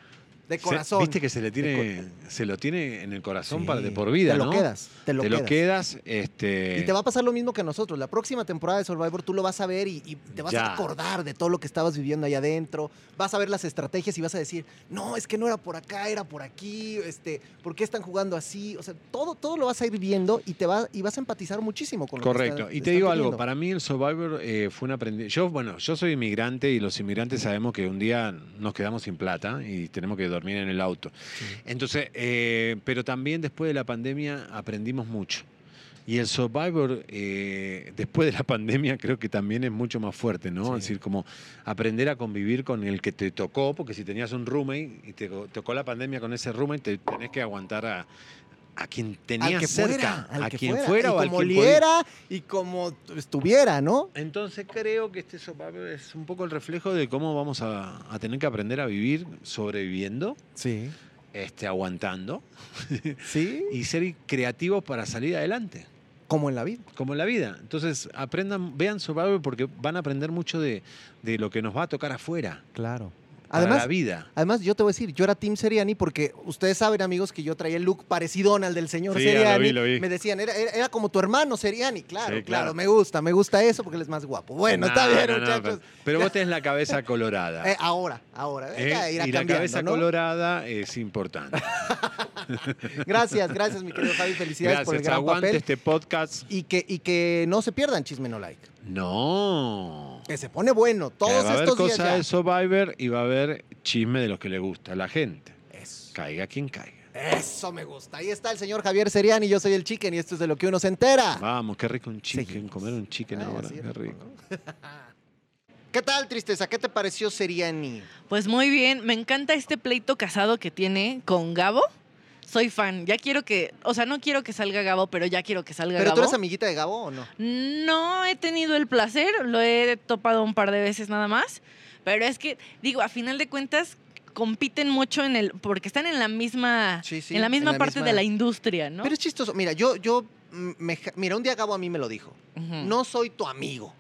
Speaker 1: De
Speaker 6: Se-
Speaker 1: corazón.
Speaker 6: Viste que se le tiene, se lo tiene en el corazón
Speaker 1: Sí.
Speaker 6: para de por vida,
Speaker 1: Te lo
Speaker 6: ¿no?
Speaker 1: quedas, te lo quedas.
Speaker 6: quedas, este.
Speaker 1: Y te va a pasar lo mismo que a nosotros. La próxima temporada de Survivor tú lo vas a ver y, y te vas
Speaker 6: Ya.
Speaker 1: a acordar de todo lo que estabas viviendo allá adentro. Vas a ver las estrategias y vas a decir, no, es que no era por acá, era por aquí. Este, ¿Por qué están jugando así? O sea, todo, todo lo vas a ir viendo y te va, y vas a empatizar muchísimo con lo que
Speaker 6: Correcto.
Speaker 1: está-
Speaker 6: y te digo algo, para mí el Survivor eh, fue un aprendizaje. Yo, bueno, yo soy inmigrante y los inmigrantes sabemos que un día nos quedamos sin plata y tenemos que dormir en el auto. Entonces, eh, pero también después de la pandemia aprendimos mucho. Y el Survivor, eh, después de la pandemia, creo que también es mucho más fuerte, ¿no?
Speaker 1: Sí.
Speaker 6: Es decir, como aprender a convivir con el que te tocó, porque si tenías un roommate y te tocó la pandemia con ese roommate, te tenés que aguantar a, a quien tenías
Speaker 1: al que
Speaker 6: cerca,
Speaker 1: fuera, al
Speaker 6: a
Speaker 1: que
Speaker 6: quien
Speaker 1: fuera,
Speaker 6: fuera,
Speaker 1: y
Speaker 6: o al
Speaker 1: como
Speaker 6: quien podía.
Speaker 1: oliera y como estuviera, ¿no?
Speaker 6: Entonces creo que este Survivor es un poco el reflejo de cómo vamos a, a tener que aprender a vivir sobreviviendo,
Speaker 1: Sí.
Speaker 6: este, aguantando
Speaker 1: Sí.
Speaker 6: y ser creativos para salir adelante,
Speaker 1: Como en la vida.
Speaker 6: como en la vida. Entonces aprendan, vean Survivor porque van a aprender mucho de, de lo que nos va a tocar afuera,
Speaker 1: Claro. Además,
Speaker 6: la vida.
Speaker 1: Además, yo te voy a decir, yo era Team Seriani porque ustedes saben, amigos, que yo traía el look parecido al del señor
Speaker 6: Sí, ya lo
Speaker 1: Seriani.
Speaker 6: vi, lo vi.
Speaker 1: Me decían, era, era, era como tu hermano Seriani. Claro,
Speaker 6: Sí,
Speaker 1: claro,
Speaker 6: claro.
Speaker 1: me gusta, me gusta eso porque él es más guapo. Bueno, está bien,
Speaker 6: no, no,
Speaker 1: muchachos.
Speaker 6: pero, pero vos tenés la cabeza colorada.
Speaker 1: Eh, ahora, ahora.
Speaker 6: ¿eh?
Speaker 1: ya irá
Speaker 6: y la cabeza colorada es importante.
Speaker 1: Gracias, gracias, mi querido Javi. Felicidades por el gran
Speaker 6: aguante
Speaker 1: papel.
Speaker 6: este podcast.
Speaker 1: Y que, y que no se pierdan Chisme No Like.
Speaker 6: No.
Speaker 1: Que se pone bueno
Speaker 6: Que
Speaker 1: todos
Speaker 6: va a haber
Speaker 1: estos días
Speaker 6: cosas
Speaker 1: ya.
Speaker 6: de Survivor y va a haber chisme de los que le gusta a la gente.
Speaker 1: Eso.
Speaker 6: Caiga quien caiga.
Speaker 1: Eso me gusta. Ahí está el señor Javier Seriani, yo soy el chicken y esto es de lo que uno se entera.
Speaker 6: Vamos, qué rico un chicken,
Speaker 1: Seguimos.
Speaker 6: comer un chicken
Speaker 1: Ay,
Speaker 6: ahora, qué rico.
Speaker 1: ¿Qué tal, tristeza? ¿Qué te pareció Seriani?
Speaker 2: Pues muy bien, me encanta este pleito casado que tiene con Gabo. Soy fan, ya quiero que, o sea, no quiero que salga Gabo, pero ya quiero que salga
Speaker 1: ¿Pero
Speaker 2: Gabo.
Speaker 1: tú eres amiguita de Gabo o no?
Speaker 2: No he tenido el placer, lo he topado un par de veces nada más, pero es que, digo, a final de cuentas compiten mucho en el, porque están en la misma,
Speaker 1: Sí, sí,
Speaker 2: en la misma
Speaker 1: en la
Speaker 2: parte
Speaker 1: misma-
Speaker 2: de la industria, ¿no?
Speaker 1: Pero es chistoso. Mira, yo, yo, me mira, un día Gabo a mí me lo dijo. No soy tu amigo.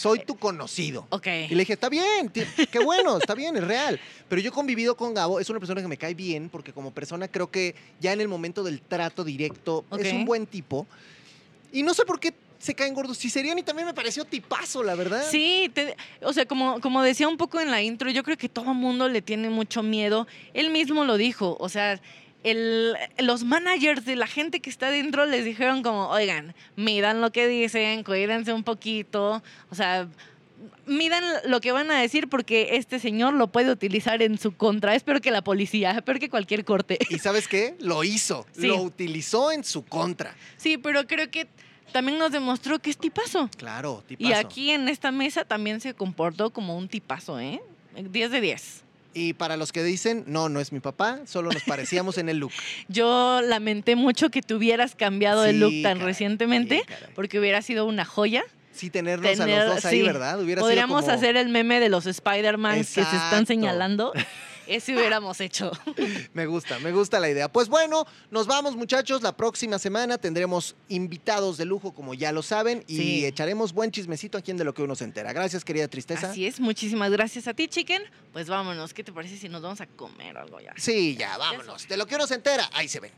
Speaker 1: Soy tu conocido.
Speaker 2: Ok.
Speaker 1: Y le dije, está bien, qué bueno, está bien, es real. Pero yo he convivido con Gabo, es una persona que me cae bien, porque como persona creo que ya en el momento del trato directo es un buen tipo. Y no sé por qué se caen gordos. Si Seriani también me pareció tipazo, la verdad.
Speaker 2: Sí, te- o sea, como, como decía un poco en la intro, yo creo que todo mundo le tiene mucho miedo. Él mismo lo dijo, o sea, el, los managers de la gente que está dentro les dijeron como, oigan, midan lo que dicen, cuídense un poquito, o sea, midan lo que van a decir porque este señor lo puede utilizar en su contra. Espero que la policía, espero que cualquier corte.
Speaker 1: ¿Y sabes qué? Lo hizo,
Speaker 2: Sí.
Speaker 1: lo utilizó en su contra.
Speaker 2: Sí, pero creo que también nos demostró que es tipazo.
Speaker 1: Claro, tipazo.
Speaker 2: Y aquí en esta mesa también se comportó como un tipazo, ¿eh? 10 de 10.
Speaker 1: Y para los que dicen, no, no es mi papá, solo nos parecíamos en el look.
Speaker 2: Yo lamenté mucho que tuvieras cambiado el look tan
Speaker 1: caray,
Speaker 2: recientemente,
Speaker 1: caray.
Speaker 2: porque hubiera sido una joya.
Speaker 1: Sí, tenernos a los dos ahí,
Speaker 2: sí.
Speaker 1: ¿verdad? Hubiera sido
Speaker 2: Podríamos
Speaker 1: como-
Speaker 2: hacer el meme de los Spider-Man que se están señalando. Ese hubiéramos hecho.
Speaker 1: Me gusta, me gusta la idea. Pues bueno, nos vamos muchachos. La próxima semana tendremos invitados de lujo, como ya lo saben, y
Speaker 2: Sí.
Speaker 1: echaremos buen chismecito aquí en De lo que uno se entera. Gracias, querida Tristeza.
Speaker 2: Así es, muchísimas gracias a ti, chicken. Pues vámonos, ¿qué te parece si nos vamos a comer algo ya?
Speaker 1: Sí, ya, vámonos. De lo que uno se entera, ahí se ven.